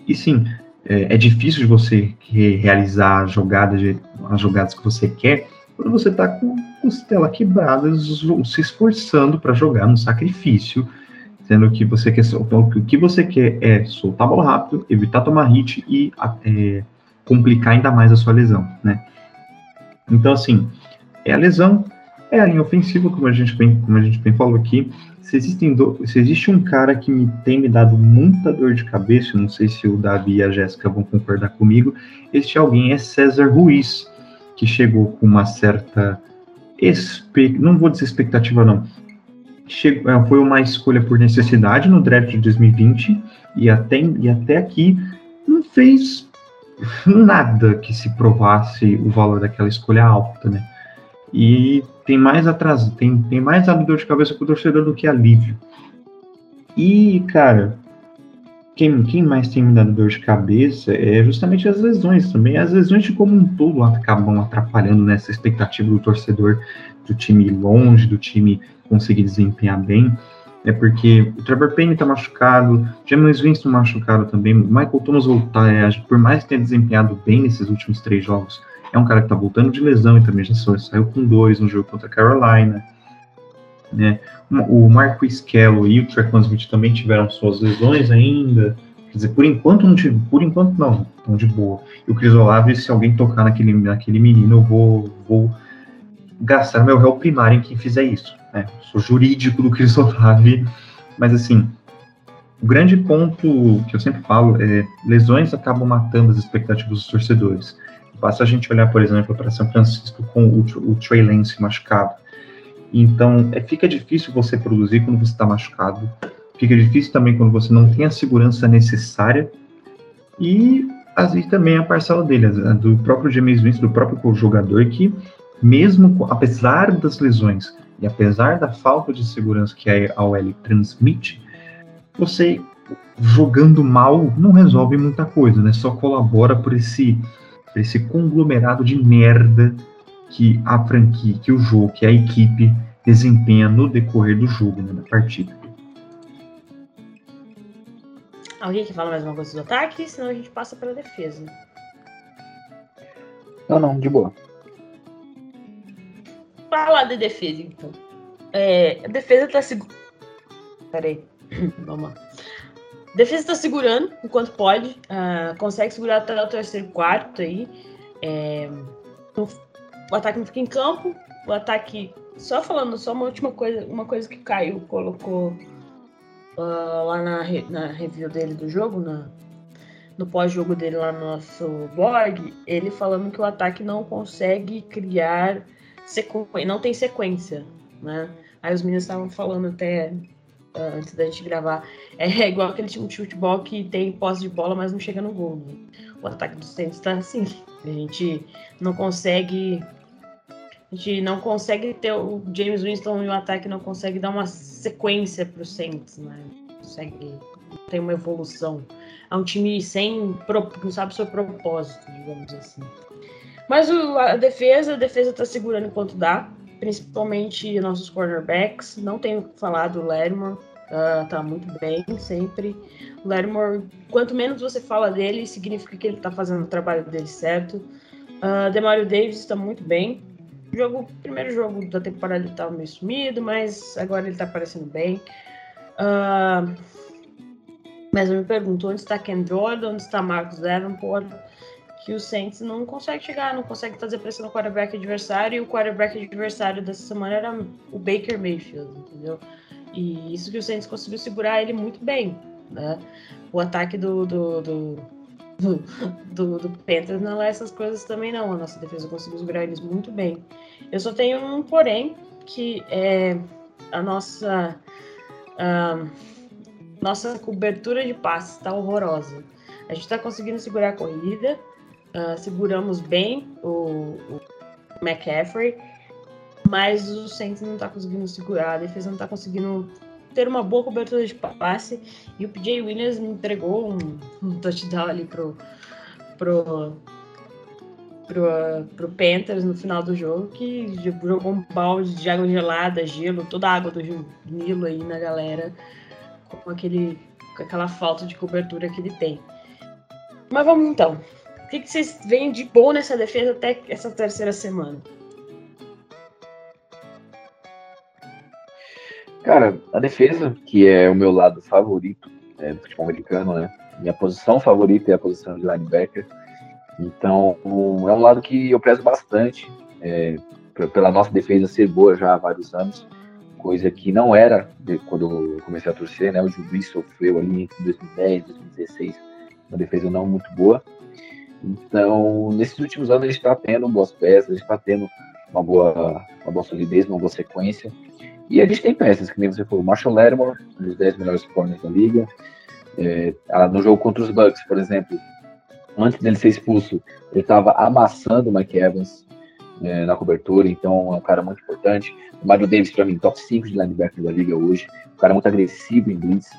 E sim, é, é difícil de você realizar jogadas, as jogadas que você quer quando você está com costela quebrada, se esforçando para jogar no sacrifício, sendo que você quer o que você quer é soltar a bola rápido, evitar tomar hit e é, complicar ainda mais a sua lesão, né? Então assim, é a lesão, é a linha ofensiva, como a gente como a gente bem falou aqui. Se, existem do, se existe um cara que me tem me dado muita dor de cabeça, não sei se o Davi e a Jéssica vão concordar comigo, este alguém é César Ruiz, que chegou com uma certa não vou dizer expectativa não, chegou, é, foi uma escolha por necessidade no draft de 2020 e até, e até aqui não fez nada que se provasse o valor daquela escolha alta, né? E tem mais atraso, tem, tem mais dor de cabeça para o torcedor do que alívio. E, cara, quem, quem mais tem me dado dor de cabeça é justamente as lesões também. As lesões de como um todo acabam atrapalhando nessa expectativa do torcedor do time longe, do time conseguir desempenhar bem. É porque o Trevor Payne está machucado, James Winston machucado também, Michael Thomas voltar, é, por mais que tenha desempenhado bem nesses últimos três jogos, é um cara que está voltando de lesão e também já saiu com dois no jogo contra a Carolina. Né? O Marquis Kello e o Trequan Smith também tiveram suas lesões ainda. Quer dizer, por enquanto não tive, por enquanto não, estão de boa. E o Chris Olave, se alguém tocar naquele, naquele menino, eu vou, vou gastar meu réu primário em quem fizer isso. Né? Sou jurídico do Chris Olave, mas assim, o grande ponto que eu sempre falo é lesões acabam matando as expectativas dos torcedores. Basta a gente olhar, por exemplo, para São Francisco com o, o Trey Lance machucado. Então, é, fica difícil você produzir quando você está machucado. Fica difícil também quando você não tem a segurança necessária. E assim também a parcela dele, do próprio James Winston, do próprio jogador, que mesmo apesar das lesões e apesar da falta de segurança que a OL transmite, você jogando mal não resolve muita coisa, né? Só colabora por esse, por esse conglomerado de merda que a franquia, que o jogo, que a equipe desempenha no decorrer do jogo, né, da partida. Alguém que fala mais uma coisa do ataque? Senão a gente passa para a defesa. Não, não, de boa. Falar de defesa, então. É, a defesa tá segurando. Peraí. [clears throat] Vamos lá. Defesa tá segurando enquanto pode. Uh, consegue segurar até o terceiro quarto aí. É, o ataque não fica em campo, o ataque. Só falando, só uma última coisa, uma coisa que Caio colocou uh, lá na, na review dele do jogo, na, no pós-jogo dele lá no nosso blog, ele falando que o ataque não consegue criar sequência, não tem sequência, né? Aí os meninos estavam falando até antes da gente gravar, [laughs] é igual aquele time de futebol que tem posse de bola, mas não chega no gol. Né? O ataque do Santos está assim, a gente não consegue a gente não consegue ter o James Winston e o ataque não consegue dar uma sequência para o Saints, né? Consegue ter uma evolução. É um time sem não sabe o seu propósito, digamos assim. Mas o, a defesa, a defesa está segurando enquanto dá, principalmente nossos cornerbacks. Não tenho falado o Lerman, uh, tá muito bem sempre. O Lerman, quanto menos você fala dele, significa que ele está fazendo o trabalho dele certo. Uh, Demario Davis está muito bem jogo, primeiro jogo da temporada ele estava meio sumido, mas agora ele está aparecendo bem. Uh, mas eu me pergunto, onde está Ken Jordan, onde está Marcos Davenport? Que o Saints não consegue chegar, não consegue fazer pressão no quarterback adversário, e o quarterback adversário dessa semana era o Baker Mayfield, entendeu? E isso que o Saints conseguiu segurar ele muito bem, né? O ataque do, do, do do, do, do Panthers não é essas coisas também não. A nossa defesa conseguiu segurar eles muito bem. Eu só tenho um porém, que é a nossa a nossa cobertura de passes está horrorosa. A gente está conseguindo segurar a corrida, uh, seguramos bem o, o McCaffrey, mas o Saints não tá conseguindo segurar, a defesa não tá conseguindo ter uma boa cobertura de passe. E o PJ Williams me entregou um, um touchdown ali pro, pro, pro, pro Panthers no final do jogo, que jogou um balde de água gelada, gelo, toda a água do Nilo aí na galera, com, aquele, com aquela falta de cobertura que ele tem. Mas vamos então. Que, que vocês veem de bom nessa defesa até essa terceira semana? Cara, a defesa, que é o meu lado favorito é, do futebol americano, né? Minha posição favorita é a posição de linebacker. Então, é um lado que eu prezo bastante, é, pela nossa defesa ser boa já há vários anos, coisa que não era de, quando eu comecei a torcer, né? O Juiz sofreu ali em 2010, 2016, uma defesa não muito boa. Então, nesses últimos anos, gente está tendo boas peças, gente está tendo uma boa, uma boa solidez, uma boa sequência. E a gente tem peças, que nem você falou, Marshall Lattimore, um dos 10 melhores corners da liga. É, no jogo contra os Bucks, por exemplo, antes dele ser expulso, ele estava amassando o Mike Evans é, na cobertura, então é um cara muito importante. O Mario Davis, para mim, top 5 de linebacker da liga hoje, um cara muito agressivo em blitz.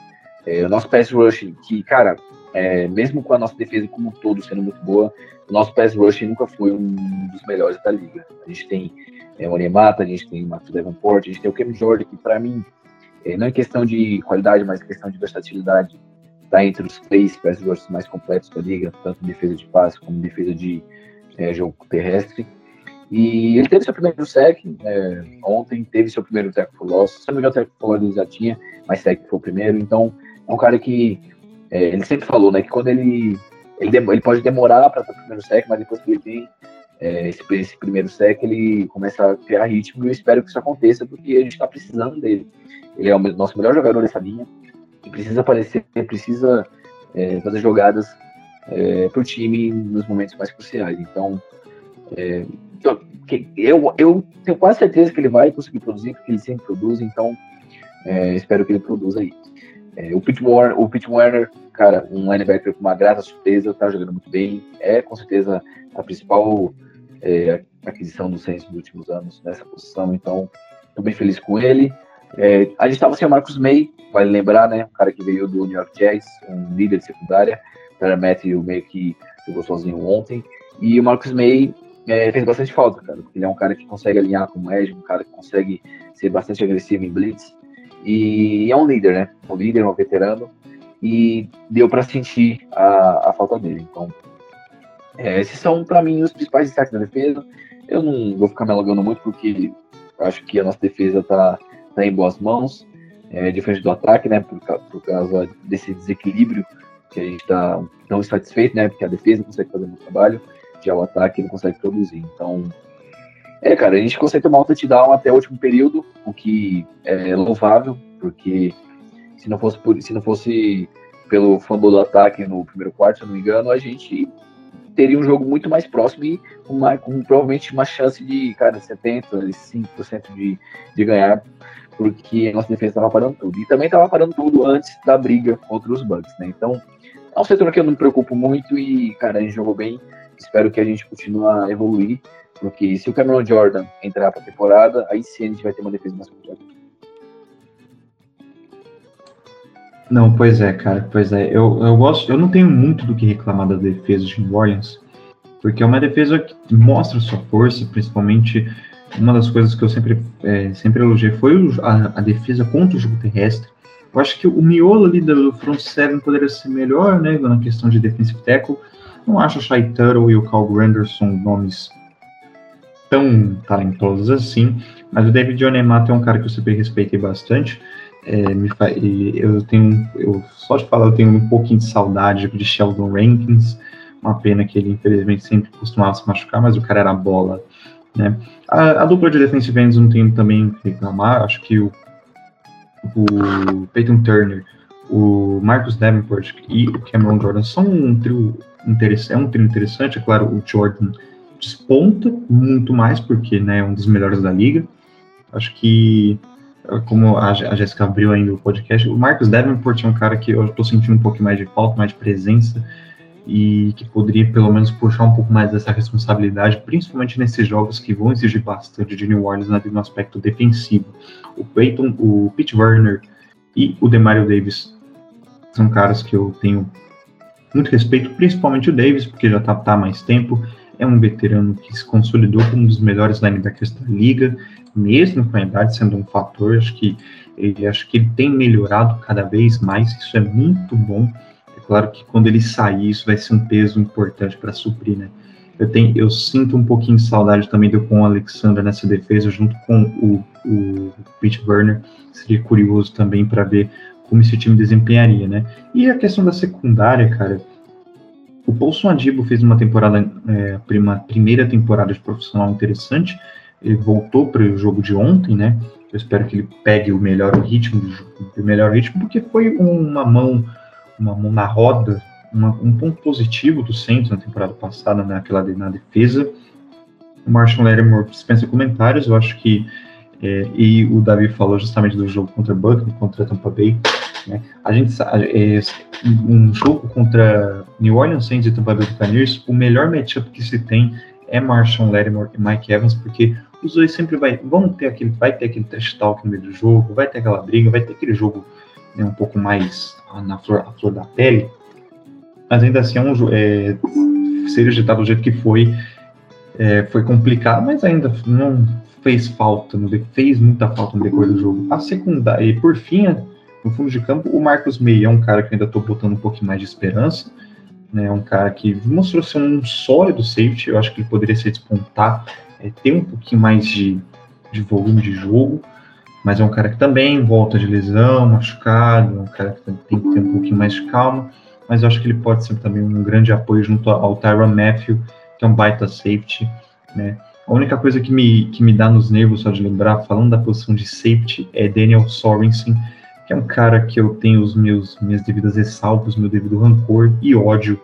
É, o nosso pass rush, que, cara, é, mesmo com a nossa defesa como um todo sendo muito boa, o nosso pass rush nunca foi um dos melhores da liga. A gente tem é, o Onemata, a gente tem o Matheus Davenport, a gente tem o Cam Jordan, que para mim, é, não é questão de qualidade, mas é questão de versatilidade, está entre os três pass rushers mais completos da liga, tanto defesa de passe como defesa de é, jogo terrestre. E ele teve seu primeiro sec é, ontem, teve seu primeiro tackle for loss. Se não me engano, o tackle for loss ele já tinha, mas sec foi o primeiro. Então, é um cara que é, ele sempre falou, né, que quando ele ele, ele pode demorar para ter o primeiro sec, mas depois que ele tem é, esse, esse, primeiro sec, ele começa a criar ritmo e eu espero que isso aconteça porque a gente está precisando dele. Ele é o nosso melhor jogador dessa linha e precisa aparecer, precisa é, fazer jogadas é, para o time nos momentos mais cruciais. Então, é, eu, eu tenho quase certeza que ele vai conseguir produzir, porque ele sempre produz, então é, espero que ele produza aí. É, o, Pete Warner, o Pete Warner, cara, um linebacker com uma grata surpresa, tá jogando muito bem, é com certeza a principal é, aquisição do Saints nos últimos anos nessa posição, então estou bem feliz com ele. É, a gente estava sem o Marcos May, vale lembrar, né? Um cara que veio do New York Jets, um líder de secundária. Tyler Matthew meio que jogou sozinho ontem. E o Marcos May é, fez bastante falta, cara, porque ele é um cara que consegue alinhar com o Edge, um cara que consegue ser bastante agressivo em blitz. E é um líder, né? Um líder, um veterano. E deu para sentir a, a, falta dele. Então, é, esses são, para mim, os principais destaques da defesa. Eu não vou ficar me alongando muito, porque acho que a nossa defesa tá, tá em boas mãos, é, diferente do ataque, né? Por, por causa desse desequilíbrio que a gente está tão insatisfeito, né? Porque a defesa consegue fazer um trabalho, já o ataque não consegue produzir. Então, é, cara, a gente consegue tomar um touchdown até o último período, o que é louvável, porque se não fosse, por, se não fosse pelo fumble do ataque no primeiro quarto, se não me engano, a gente teria um jogo muito mais próximo e uma, com provavelmente uma chance de, cara, 70%, 5% de, de ganhar, porque a nossa defesa estava parando tudo. E também estava parando tudo antes da briga contra os Bucks, né? Então, é um setor que eu não me preocupo muito e, cara, a gente jogou bem. Espero que a gente continue a evoluir porque se o Cameron Jordan entrar para a temporada, aí sim a gente vai ter uma defesa mais completa. Não, pois é, cara, pois é. Eu, eu gosto, eu não tenho muito do que reclamar da defesa de New Orleans, porque é uma defesa que mostra sua força, principalmente uma das coisas que eu sempre, é, sempre elogiei foi a, a, defesa contra o jogo terrestre. Eu acho que o miolo ali do front seven poderia ser melhor, né, na questão de defensive tackle. Não acho o Shai Tuttle e o Cal Granderson nomes tão talentosos assim, mas o David Onemato é um cara que eu sempre respeitei bastante. É, fa... eu tenho, eu só de falar, eu tenho um pouquinho de saudade de Sheldon Rankins. Uma pena que ele infelizmente sempre costumava se machucar, mas o cara era bola, né? A, a dupla de defensive ends não tenho também que reclamar. Acho que o, o Peyton Turner, o Marcus Davenport e o Cameron Jordan são um trio interessante, é um trio interessante. É claro, o Jordan desponta muito mais, porque né, é um dos melhores da liga. Acho que, como a, Jéssica abriu ainda o podcast, o Marcos Davenport é um cara que eu estou sentindo um pouco mais de falta, mais de presença. e que poderia pelo menos puxar um pouco mais dessa responsabilidade, principalmente nesses jogos que vão exigir bastante de New Orleans no aspecto defensivo. O Peyton, o Pete Werner e o Demario Davis são caras que eu tenho muito respeito, principalmente o Davis, porque já está tá há mais tempo, é um veterano que se consolidou como um dos melhores linebackers da liga, mesmo com a idade sendo um fator, acho que ele acho que ele tem melhorado cada vez mais, isso é muito bom. É claro que quando ele sair, isso vai ser um peso importante para suprir, né? Eu, tenho, eu sinto um pouquinho de saudade também do com o Alexander nessa defesa, junto com o, o Pete Werner. Seria curioso também para ver como esse time desempenharia, né? E a questão da secundária, cara. O Paulson Adibo fez uma temporada, é, uma primeira temporada de profissional interessante. Ele voltou para o jogo de ontem, né? Eu espero que ele pegue o melhor ritmo, o melhor ritmo, porque foi uma mão, uma mão na roda, uma, um ponto positivo do Santos na temporada passada, naquela na defesa. O Marshall Lattimore dispensa comentários, eu acho que é, e o Davi falou justamente do jogo contra Buckley, contra Tampa Bay. Né? A gente é, um jogo contra New Orleans Saints e Tampa Bay Buccaneers, o melhor matchup que se tem é Marshall Lattimore e Mike Evans, porque os dois sempre vai, vão ter aquele, vai ter aquele trash talk no meio do jogo, vai ter aquela briga, vai ter aquele jogo né, um pouco mais na flor, flor da pele, mas ainda assim é um é, ser ejetado do jeito que foi, é, foi complicado, mas ainda não fez falta, no, fez muita falta no decorrer do jogo. A secundária, e por fim, no fundo de campo, o Marcos Meia é um cara que eu ainda estou botando um pouquinho mais de esperança, né, é um cara que mostrou ser um sólido safety, eu acho que ele poderia se despontar é, ter um pouquinho mais de, de volume de jogo, mas é um cara que também volta de lesão, machucado, é um cara que tem que ter um pouquinho mais de calma, mas eu acho que ele pode ser também um grande apoio junto ao Tyron Matthew, que é um baita safety, né? A única coisa que me, que me dá nos nervos, só de lembrar, falando da posição de safety, é Daniel Sorensen, que é um cara que eu tenho os meus minhas devidas ressalvas, meu devido rancor e ódio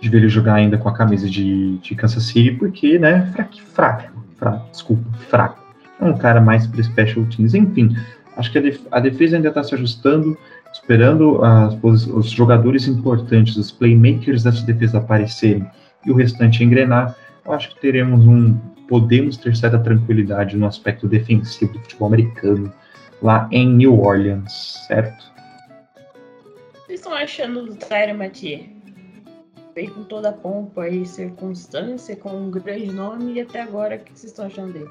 de ver ele jogar ainda com a camisa de, de Kansas City, porque, né, fraco, fraco, fraco, desculpa, fraco. É um cara mais para special teams. Enfim, acho que a, def a defesa ainda está se ajustando, esperando as, os jogadores importantes, os playmakers dessa defesa aparecerem e o restante engrenar. Eu acho que teremos um, podemos ter certa tranquilidade no aspecto defensivo do futebol americano lá em New Orleans, certo? O que vocês estão achando do Tyler Mathieu? veio com toda a pompa e circunstância, com um grande nome, e até agora, o que vocês estão achando dele?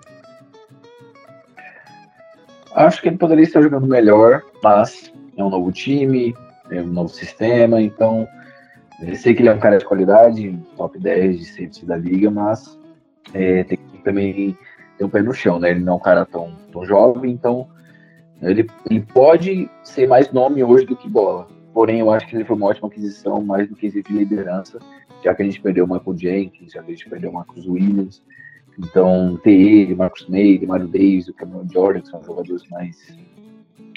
Acho que ele poderia estar jogando melhor, mas é um novo time, é um novo sistema, então eu sei que ele é um cara de qualidade, top 10 de safety da liga, mas é, tem que também ter um pé no chão, né? Ele não é um cara tão, tão jovem, então ele, ele pode ser mais nome hoje do que bola. Porém, eu acho que ele foi uma ótima aquisição, mais do que de liderança, já que a gente perdeu o Michael Jenkins, já que a gente perdeu o Marcos Williams. Então, ter ele, Marcos Ney, Mario Davis, o Cameron Jordan, que são jogadores mais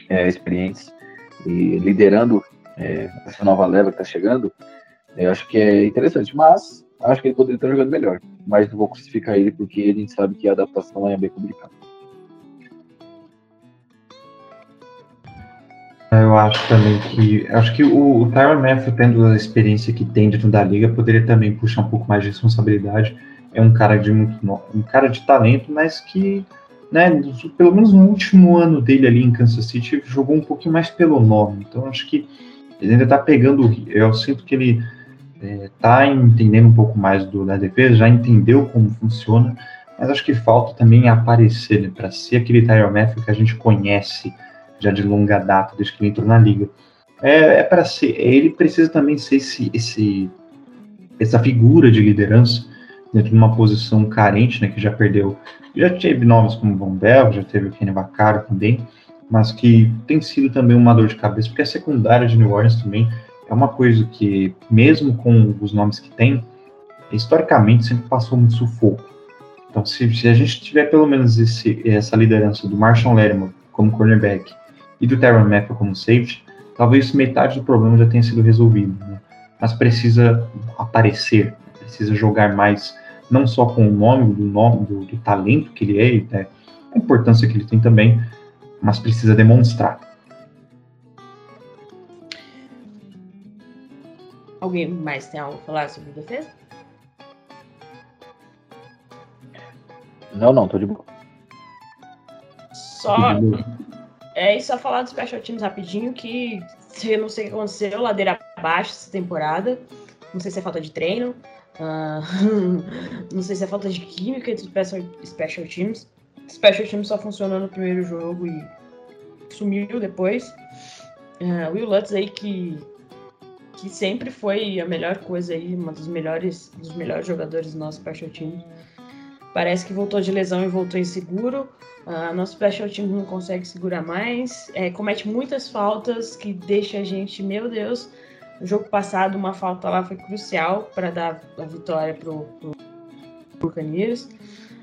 é, experientes, e liderando é, essa nova leva que está chegando, eu acho que é interessante. Mas, acho que ele poderia estar jogando melhor. Mas não vou crucificar ele, porque a gente sabe que a adaptação é bem complicada. Eu acho também que. Acho que o, o Tyron Matthew, tendo a experiência que tem dentro da liga, poderia também puxar um pouco mais de responsabilidade. É um cara de muito um cara de talento, mas que, né, pelo menos no último ano dele ali em Kansas City, jogou um pouquinho mais pelo nome. Então acho que ele ainda tá pegando. Eu sinto que ele é, tá entendendo um pouco mais do, da defesa, já entendeu como funciona, mas acho que falta também aparecer, né, para ser aquele Tyron Matthew que a gente conhece já de longa data, desde que ele entrou na liga. É, é para ser, ele precisa também ser esse, esse, essa figura de liderança dentro de uma posição carente, né, que já perdeu, já teve nomes como Von Bell, já teve o Kenny Vaccaro também, mas que tem sido também uma dor de cabeça, porque a secundária de New Orleans também é uma coisa que, mesmo com os nomes que tem, historicamente sempre passou muito sufoco. Então, se, se a gente tiver pelo menos esse, essa liderança do Marshall Lattimore como cornerback e do Tyron Matthew como safety, talvez metade do problema já tenha sido resolvido. Né? Mas precisa aparecer, precisa jogar mais, não só com o nome, do nome, do, do talento que ele é, né? a importância que ele tem também, mas precisa demonstrar. Alguém mais tem algo a falar sobre defesa? Não, não, tô de boa. Só. É, e só falar dos special teams rapidinho, que eu não sei o que aconteceu, ladeira abaixo essa temporada. Não sei se é falta de treino. Uh, [laughs] não sei se é falta de química entre special, special teams. Special teams só funcionou no primeiro jogo e sumiu depois. Uh, Will Lutz aí que, que sempre foi a melhor coisa aí, uma dos melhores, dos melhores jogadores do nosso special team. Parece que voltou de lesão e voltou inseguro. Uh, nosso special team não consegue segurar mais. É, comete muitas faltas que deixa a gente, meu Deus. No jogo passado, uma falta lá foi crucial para dar a vitória pro, pro Buccaneers.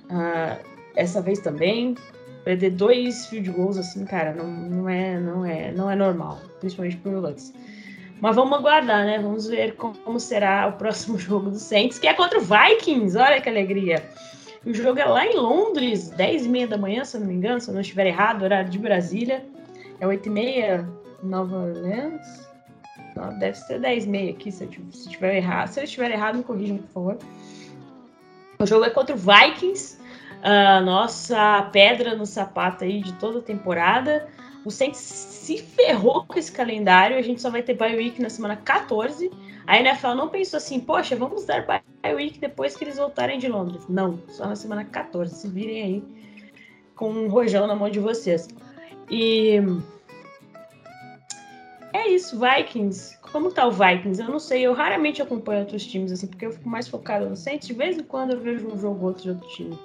Uh, essa vez também. Perder dois field goals assim, cara, não, não, é, não, é, não é normal. Principalmente pro Lutz. Mas vamos aguardar, né? Vamos ver como será o próximo [laughs] jogo do Saints, que é contra o Vikings. Olha que alegria. O jogo é lá em Londres, 10 e meia da manhã, se eu não me engano, se eu não estiver errado, horário de Brasília. É 8 e meia, Nova Orleans. Não, deve ser 10 e meia aqui, se eu estiver errado. Se eu estiver errado, me corrijam, por favor. O jogo é contra o Vikings, a nossa pedra no sapato aí de toda a temporada. O Saints se ferrou com esse calendário, a gente só vai ter bye week na semana 14. A NFL não pensou assim, poxa, vamos dar bye week depois que eles voltarem de Londres. Não, só na semana 14. Se virem aí com um rojão na mão de vocês. E é isso, Vikings. Como tá o Vikings? Eu não sei, eu raramente acompanho outros times assim, porque eu fico mais focado no Saints. De vez em quando eu vejo um jogo ou outro de outro time.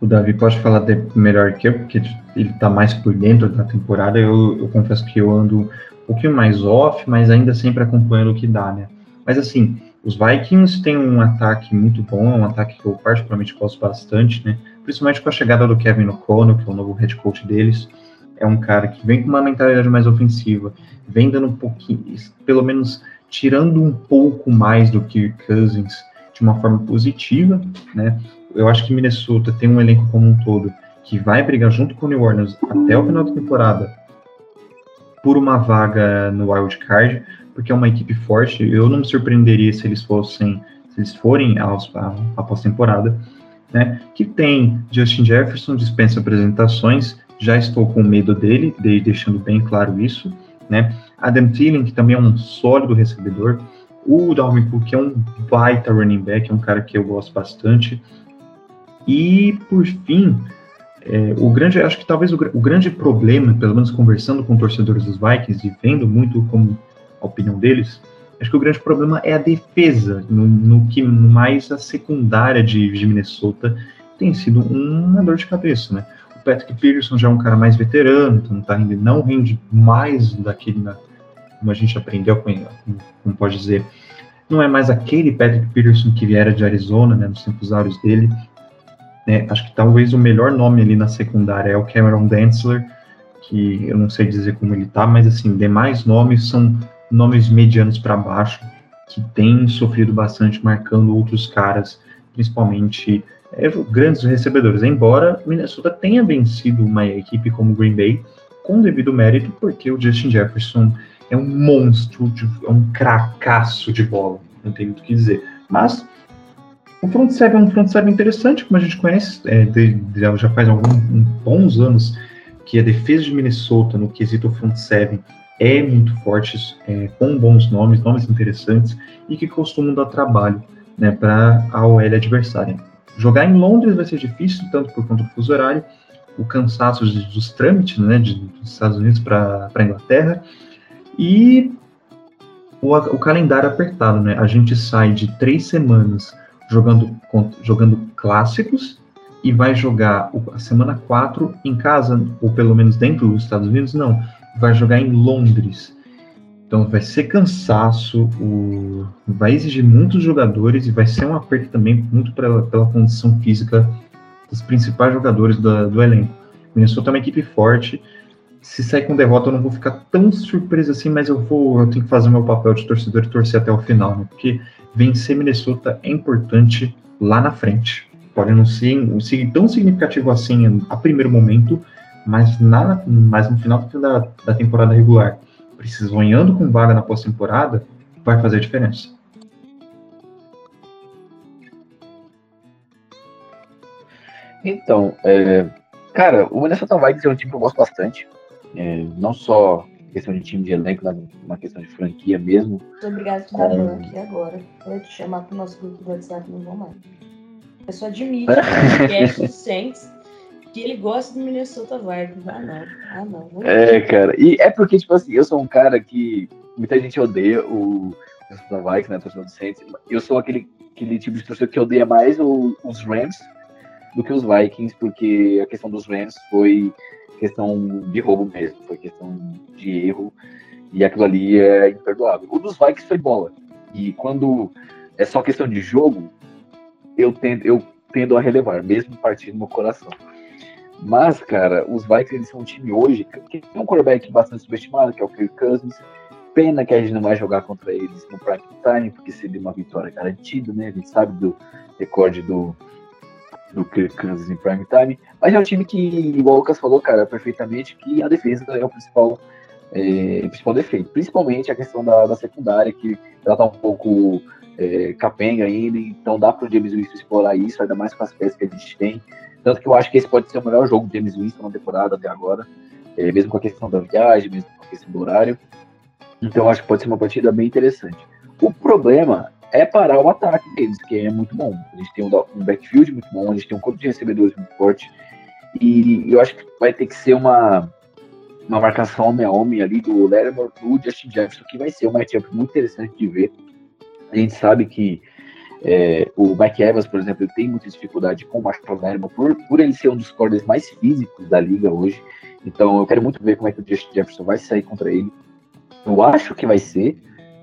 O Davi pode falar de melhor que eu, porque ele tá mais por dentro da temporada. Eu, eu confesso que eu ando um pouquinho mais off, mas ainda sempre acompanhando o que dá, né? Mas assim, os Vikings têm um ataque muito bom, é um ataque que eu particularmente gosto bastante, né? Principalmente com a chegada do Kevin O'Connell, que é o novo head coach deles. É um cara que vem com uma mentalidade mais ofensiva, vem dando um pouquinho, pelo menos tirando um pouco mais do que Cousins de uma forma positiva, né? Eu acho que Minnesota tem um elenco como um todo que vai brigar junto com o New Orleans até o final da temporada por uma vaga no wild card, porque é uma equipe forte. Eu não me surpreenderia se eles fossem, se eles forem aos, a, pós-temporada, né? Que tem Justin Jefferson dispensa apresentações. Já estou com medo dele, de, deixando bem claro isso, né? Adam Thielen, que também é um sólido recebedor. O Dalvin Cook, que é um baita running back, é um cara que eu gosto bastante. E, por fim, é, o grande, acho que talvez o, o, grande problema, pelo menos conversando com torcedores dos Vikings e vendo muito como a opinião deles, acho que o grande problema é a defesa, no, no que mais a secundária de, de, Minnesota tem sido uma dor de cabeça, né? O Patrick Peterson já é um cara mais veterano, então não, tá não rende mais daquele, na, como a gente aprendeu, como, como pode dizer, não é mais aquele Patrick Peterson que viera de Arizona, né, nos tempos áureos dele, né, acho que talvez o melhor nome ali na secundária é o Cameron Densler, que eu não sei dizer como ele tá, mas assim, demais nomes são nomes medianos para baixo, que têm sofrido bastante marcando outros caras, principalmente é, grandes recebedores. Embora Minnesota tenha vencido uma equipe como Green Bay com devido mérito, porque o Justin Jefferson é um monstro, de, é um cracaço de bola, não tem muito o que dizer. Mas o front seven é um front seven interessante, como a gente conhece, é, de, de, já faz alguns bons anos que a defesa de Minnesota no quesito front seven é muito forte, é, com bons nomes, nomes interessantes e que costumam dar trabalho né, para a OL adversária. Jogar em Londres vai ser difícil, tanto por conta do fuso horário, o cansaço dos trâmites né, de, dos Estados Unidos para a Inglaterra e o, o calendário apertado. Né? A gente sai de três semanas jogando, jogando clássicos e vai jogar a semana 4 em casa, ou pelo menos dentro dos Estados Unidos, não. Vai jogar em Londres. Então vai ser cansaço, o... vai exigir muitos jogadores e vai ser um aperto também muito pela, pela condição física dos principais jogadores do, do elenco. Minnesota é uma equipe forte. Se sair com derrota, eu não vou ficar tão surpreso assim, mas eu vou, eu tenho que fazer meu papel de torcedor e torcer até o final, né? Porque vencer Minnesota é importante lá na frente. Pode não ser, ser tão significativo assim a primeiro momento, mas, na, mas no final da, da temporada regular, sonhando com vaga na pós-temporada, vai fazer diferença. Então, é, cara, o Minnesota Vikings é um time que eu gosto bastante. É, não só questão de time de elenco, mas uma questão de franquia mesmo. Muito obrigado por dar banho aqui agora. Vou te chamar pro nosso grupo do WhatsApp, não vão mais. Eu só admite no [laughs] podcast do Saints que ele gosta do Minnesota Vikings. Ah, não. Ah, não. É, cara. E é porque, tipo assim, eu sou um cara que muita gente odeia o Minnesota Vikings, né, torcedor do Saints. Eu sou aquele, aquele tipo de torcedor que odeia mais o, os Rams do que os Vikings, porque a questão dos Rams foi questão de roubo mesmo, foi questão de erro, e aquilo ali é imperdoável. O dos Vikings foi bola, e quando é só questão de jogo, eu tendo, eu tendo a relevar, mesmo partindo no coração. Mas, cara, os Vikings são um time hoje que tem um quarterback bastante subestimado, que é o Kirk Cousins. Pena que a gente não vai jogar contra eles no prime time, porque seria uma vitória garantida, né? A gente sabe do recorde do, do Kirk Cousins em prime time. Mas é um time que, igual o Lucas falou, cara, perfeitamente, que a defesa é o principal, é, principal defeito. Principalmente a questão da, da secundária, que ela tá um pouco é, capenga ainda, então dá para o James Winston explorar isso, ainda mais com as peças que a gente tem. Tanto que eu acho que esse pode ser o melhor jogo do James Winston na temporada até agora, é, mesmo com a questão da viagem, mesmo com a questão do horário. Então eu acho que pode ser uma partida bem interessante. O problema é parar o ataque deles, que é muito bom. A gente tem um backfield muito bom, a gente tem um corpo de recebedores muito forte. E eu acho que vai ter que ser uma, uma marcação homem a homem ali do Lattimore do Justin Jefferson, que vai ser um matchup muito interessante de ver. A gente sabe que é, o Mike Evans, por exemplo, tem muita dificuldade com o Marshall Lattimore por, por ele ser um dos corners mais físicos da liga hoje. Então eu quero muito ver como é que o Justin Jefferson vai sair contra ele. Eu acho que vai ser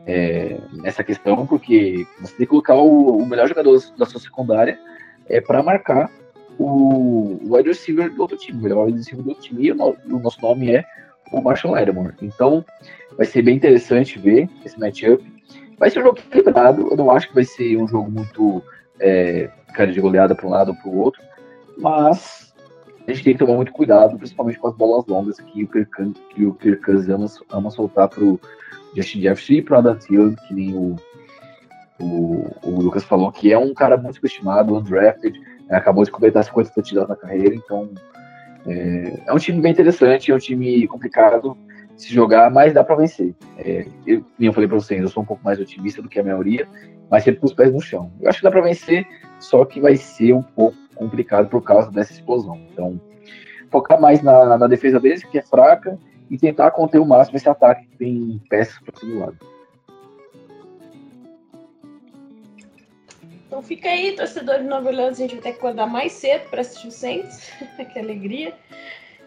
é, nessa questão, porque você tem que colocar o, o melhor jogador da sua secundária é, para marcar o, o wide receiver do outro time, o melhor wide receiver do outro time, e o, o nosso nome é o Marshall Lattimore. Então vai ser bem interessante ver esse matchup. Vai ser um jogo equilibrado, eu não acho que vai ser um jogo muito é, cara de goleada para um lado ou para o outro, mas a gente tem que tomar muito cuidado, principalmente com as bolas longas que o Kirk, que o ama, ama soltar para o Justin Jefferson e para o Adam que nem o, o, o, Lucas falou, que é um cara muito subestimado, undrafted, né, acabou de completar 50 touchdowns na carreira, então é, é um time bem interessante, é um time complicado, se jogar, mas dá para vencer. É, eu, eu falei para vocês, eu sou um pouco mais otimista do que a maioria, mas sempre com os pés no chão. Eu acho que dá para vencer, só que vai ser um pouco complicado por causa dessa explosão. Então, focar mais na, na defesa deles, que é fraca, e tentar conter o máximo esse ataque que tem peças para todo lado. Então fica aí, torcedor de Nova Orleans, a gente vai ter que acordar mais cedo para assistir o Saints, [laughs] que alegria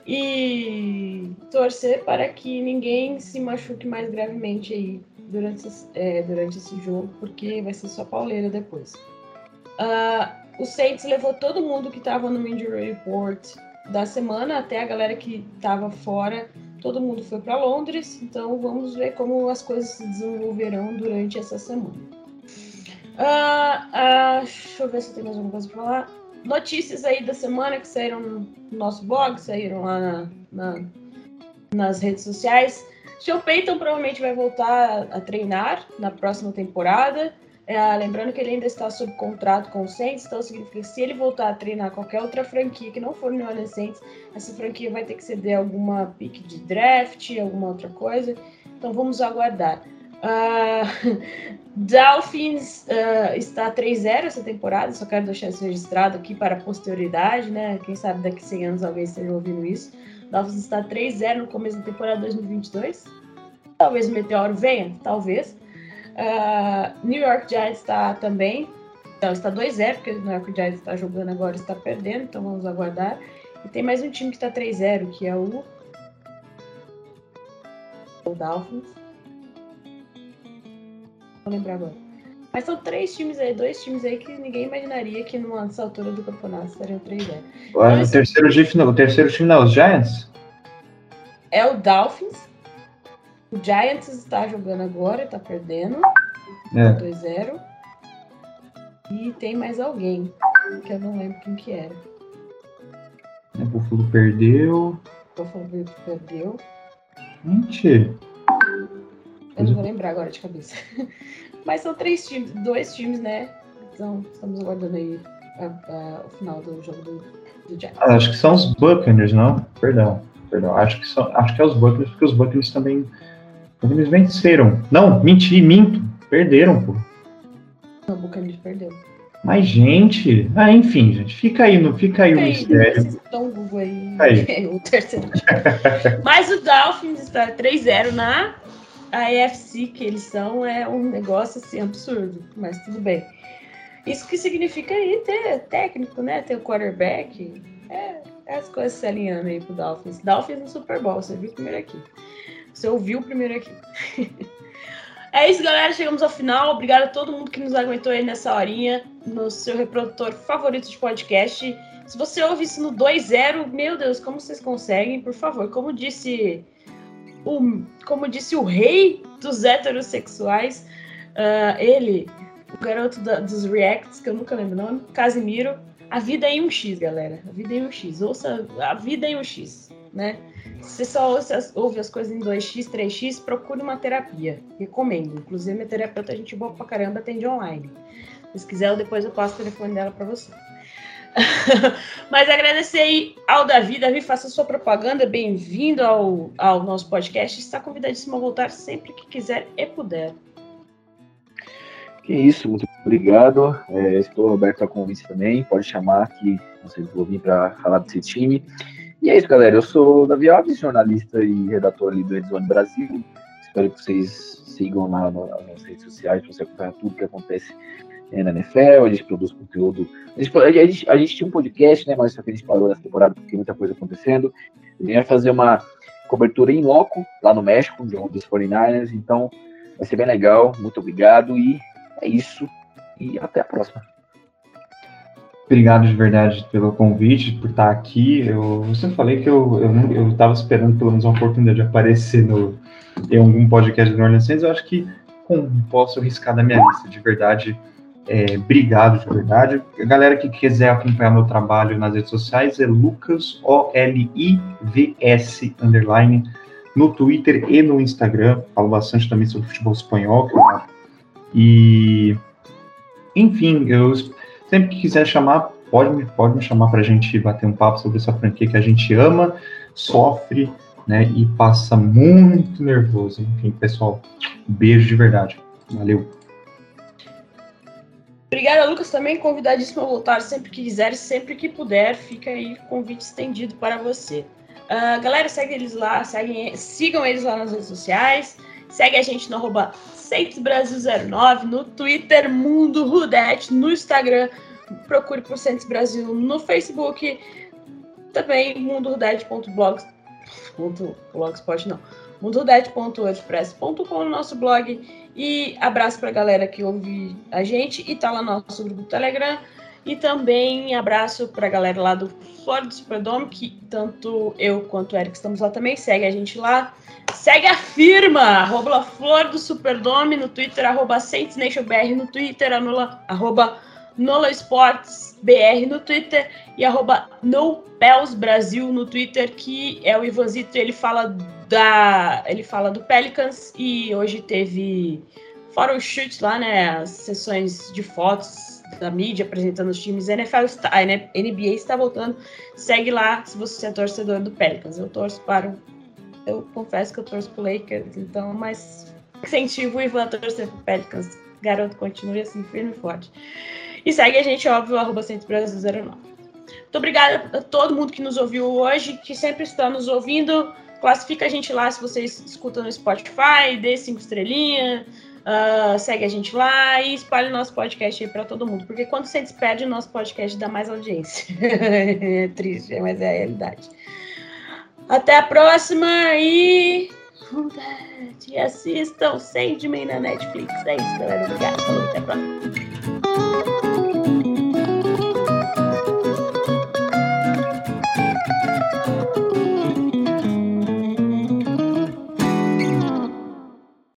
e torcer para que ninguém se machuque mais gravemente aí durante, é, durante esse jogo, porque vai ser só pauleira depois. Uh, o Saints levou todo mundo que estava no injury report da semana, até a galera que estava fora, todo mundo foi para Londres, então vamos ver como as coisas se desenvolverão durante essa semana. Uh, uh, deixa eu ver se tem mais alguma coisa para falar notícias aí da semana que saíram no nosso blog, saíram lá na, na, nas redes sociais. Sean Payton provavelmente vai voltar a treinar na próxima temporada. É, lembrando que ele ainda está sob contrato com o Saints, então significa que se ele voltar a treinar qualquer outra franquia que não for New Orleans Saints, essa franquia vai ter que ceder alguma pick de draft, alguma outra coisa. Então vamos aguardar. Uh, [laughs] Dolphins uh, está 3-0 essa temporada, só quero deixar isso registrado aqui para a posterioridade, né? Quem sabe daqui a 100 anos alguém esteja ouvindo isso. Dolphins está 3-0 no começo da temporada 2022. Talvez o Meteoro venha, talvez. Uh, New York Giants está também. Então, está 2-0, porque o New York Giants está jogando agora está perdendo, então vamos aguardar. E tem mais um time que está 3-0, que é o. O Dolphins vou lembrar agora. Mas são três times aí, dois times aí que ninguém imaginaria que nessa altura do campeonato seriam três né? o, terceiro time, o terceiro time não, os Giants? É o Dolphins. O Giants está jogando agora, está perdendo. É. 2-0. E tem mais alguém, que eu não lembro quem que era. O Buffalo perdeu. O Buffalo perdeu. Mentira. Eu não vou lembrar agora de cabeça. [laughs] Mas são três times, dois times, né? Então, estamos aguardando aí a, a, o final do jogo do, do Giants. Ah, acho que são os Buccaneers, não? Perdão, perdão. Acho que, são, acho que é os Buccaneers, porque os Buccaneers também. Eles venceram. Não, menti, minto. Perderam, pô. O Buccaneers perdeu. Mas, gente. Ah, enfim, gente. Fica aí, no, fica aí o mistério. Vocês estão Google aí. Aí. [laughs] o terceiro. Mas o Dolphins está 3-0 na AFC, que eles são, é um negócio assim absurdo. Mas tudo bem. Isso que significa aí ter técnico, né? Ter o quarterback. É, é as coisas se alinhando aí pro Dolphins. Dolphins no Super Bowl, você viu primeiro aqui. Você ouviu primeiro aqui. [laughs] é isso, galera. Chegamos ao final. Obrigado a todo mundo que nos aguentou aí nessa horinha no seu reprodutor favorito de podcast. Se você ouve isso no 2.0, meu Deus, como vocês conseguem? Por favor, como disse o, como disse o rei dos heterossexuais, uh, ele, o garoto da, dos reacts, que eu nunca lembro o nome, Casimiro, a vida é em um X, galera. A vida é em um X. Ouça a vida é em um X, né? Se você só ouve as, ouve as coisas em 2x, 3x, procure uma terapia. Recomendo. Inclusive, minha terapeuta, a gente boa pra caramba, atende online. Se quiser, depois eu passo o telefone dela para você. [laughs] Mas agradecer aí ao Davi. Davi, faça sua propaganda. Bem-vindo ao, ao nosso podcast. Está convidadíssimo a voltar sempre que quiser e puder. Que isso, muito obrigado. É, estou aberto a convite também. Pode chamar que vocês vão vir para falar desse time. E é isso, galera. Eu sou Davi Alves, jornalista e redator ali do Edzone Brasil. Espero que vocês sigam lá nas redes sociais para você acompanhar tudo que acontece na NFL, a gente produz conteúdo. A gente, a, gente, a gente tinha um podcast, né? Mas só que a gente parou nessa temporada porque muita coisa acontecendo. A gente vai fazer uma cobertura em loco lá no México, jogo dos 49ers. Então vai ser bem legal. Muito obrigado e é isso. E até a próxima. Obrigado de verdade pelo convite, por estar aqui. Eu, eu sempre falei que eu estava esperando pelo menos uma oportunidade de aparecer no, em algum podcast do Orleans Eu acho que com, posso riscar da minha lista, de verdade. É, obrigado de verdade. A galera que quiser acompanhar meu trabalho nas redes sociais é Lucas, O-L-I-V-S, underline, no Twitter e no Instagram. Falo bastante também sobre futebol espanhol. E, enfim, eu sempre que quiser chamar, pode, pode me chamar para a gente bater um papo sobre essa franquia que a gente ama, sofre, né, e passa muito nervoso. Enfim, pessoal, beijo de verdade. Valeu. Obrigada, Lucas, também convidadíssimo a voltar sempre que quiser, sempre que puder. Fica aí convite estendido para você. Uh, galera, segue eles lá, sigam eles lá nas redes sociais. Segue a gente no arroba Brasil09, no Twitter, Mundo Rudete, no Instagram, procure por Centros Brasil, no Facebook, também mundorudete.blogspot, não, mundorudete.wordpress.com no nosso blog e abraço para a galera que ouve a gente e tá lá no nosso grupo do Telegram. E também abraço para a galera lá do Flor do Superdome, que tanto eu quanto o Eric estamos lá também. Segue a gente lá. Segue a firma, arroba Flor do Superdome no Twitter, arroba BR no Twitter, anula, arroba Nola Sports BR no Twitter e arroba Brasil no Twitter, que é o Ivanzito, ele fala da. Ele fala do Pelicans e hoje teve fora o chute lá, né? As sessões de fotos da mídia apresentando os times. NFL está, NBA está voltando. Segue lá se você é torcedor do Pelicans. Eu torço para. Eu confesso que eu torço para o Lakers, então, mas incentivo o Ivan a torcer para o Pelicans. Garoto, continue assim, firme e forte. E segue a gente, óbvio, arroba Brasil 09. Muito obrigada a todo mundo que nos ouviu hoje, que sempre está nos ouvindo. Classifica a gente lá se vocês escutam no Spotify, dê cinco estrelinhas, uh, segue a gente lá e espalhe o nosso podcast aí para todo mundo. Porque quando você despede, o nosso podcast dá mais audiência. [laughs] é triste, mas é a realidade. Até a próxima e. E assistam Sandman na Netflix. É isso, galera. Obrigada. Até a próxima.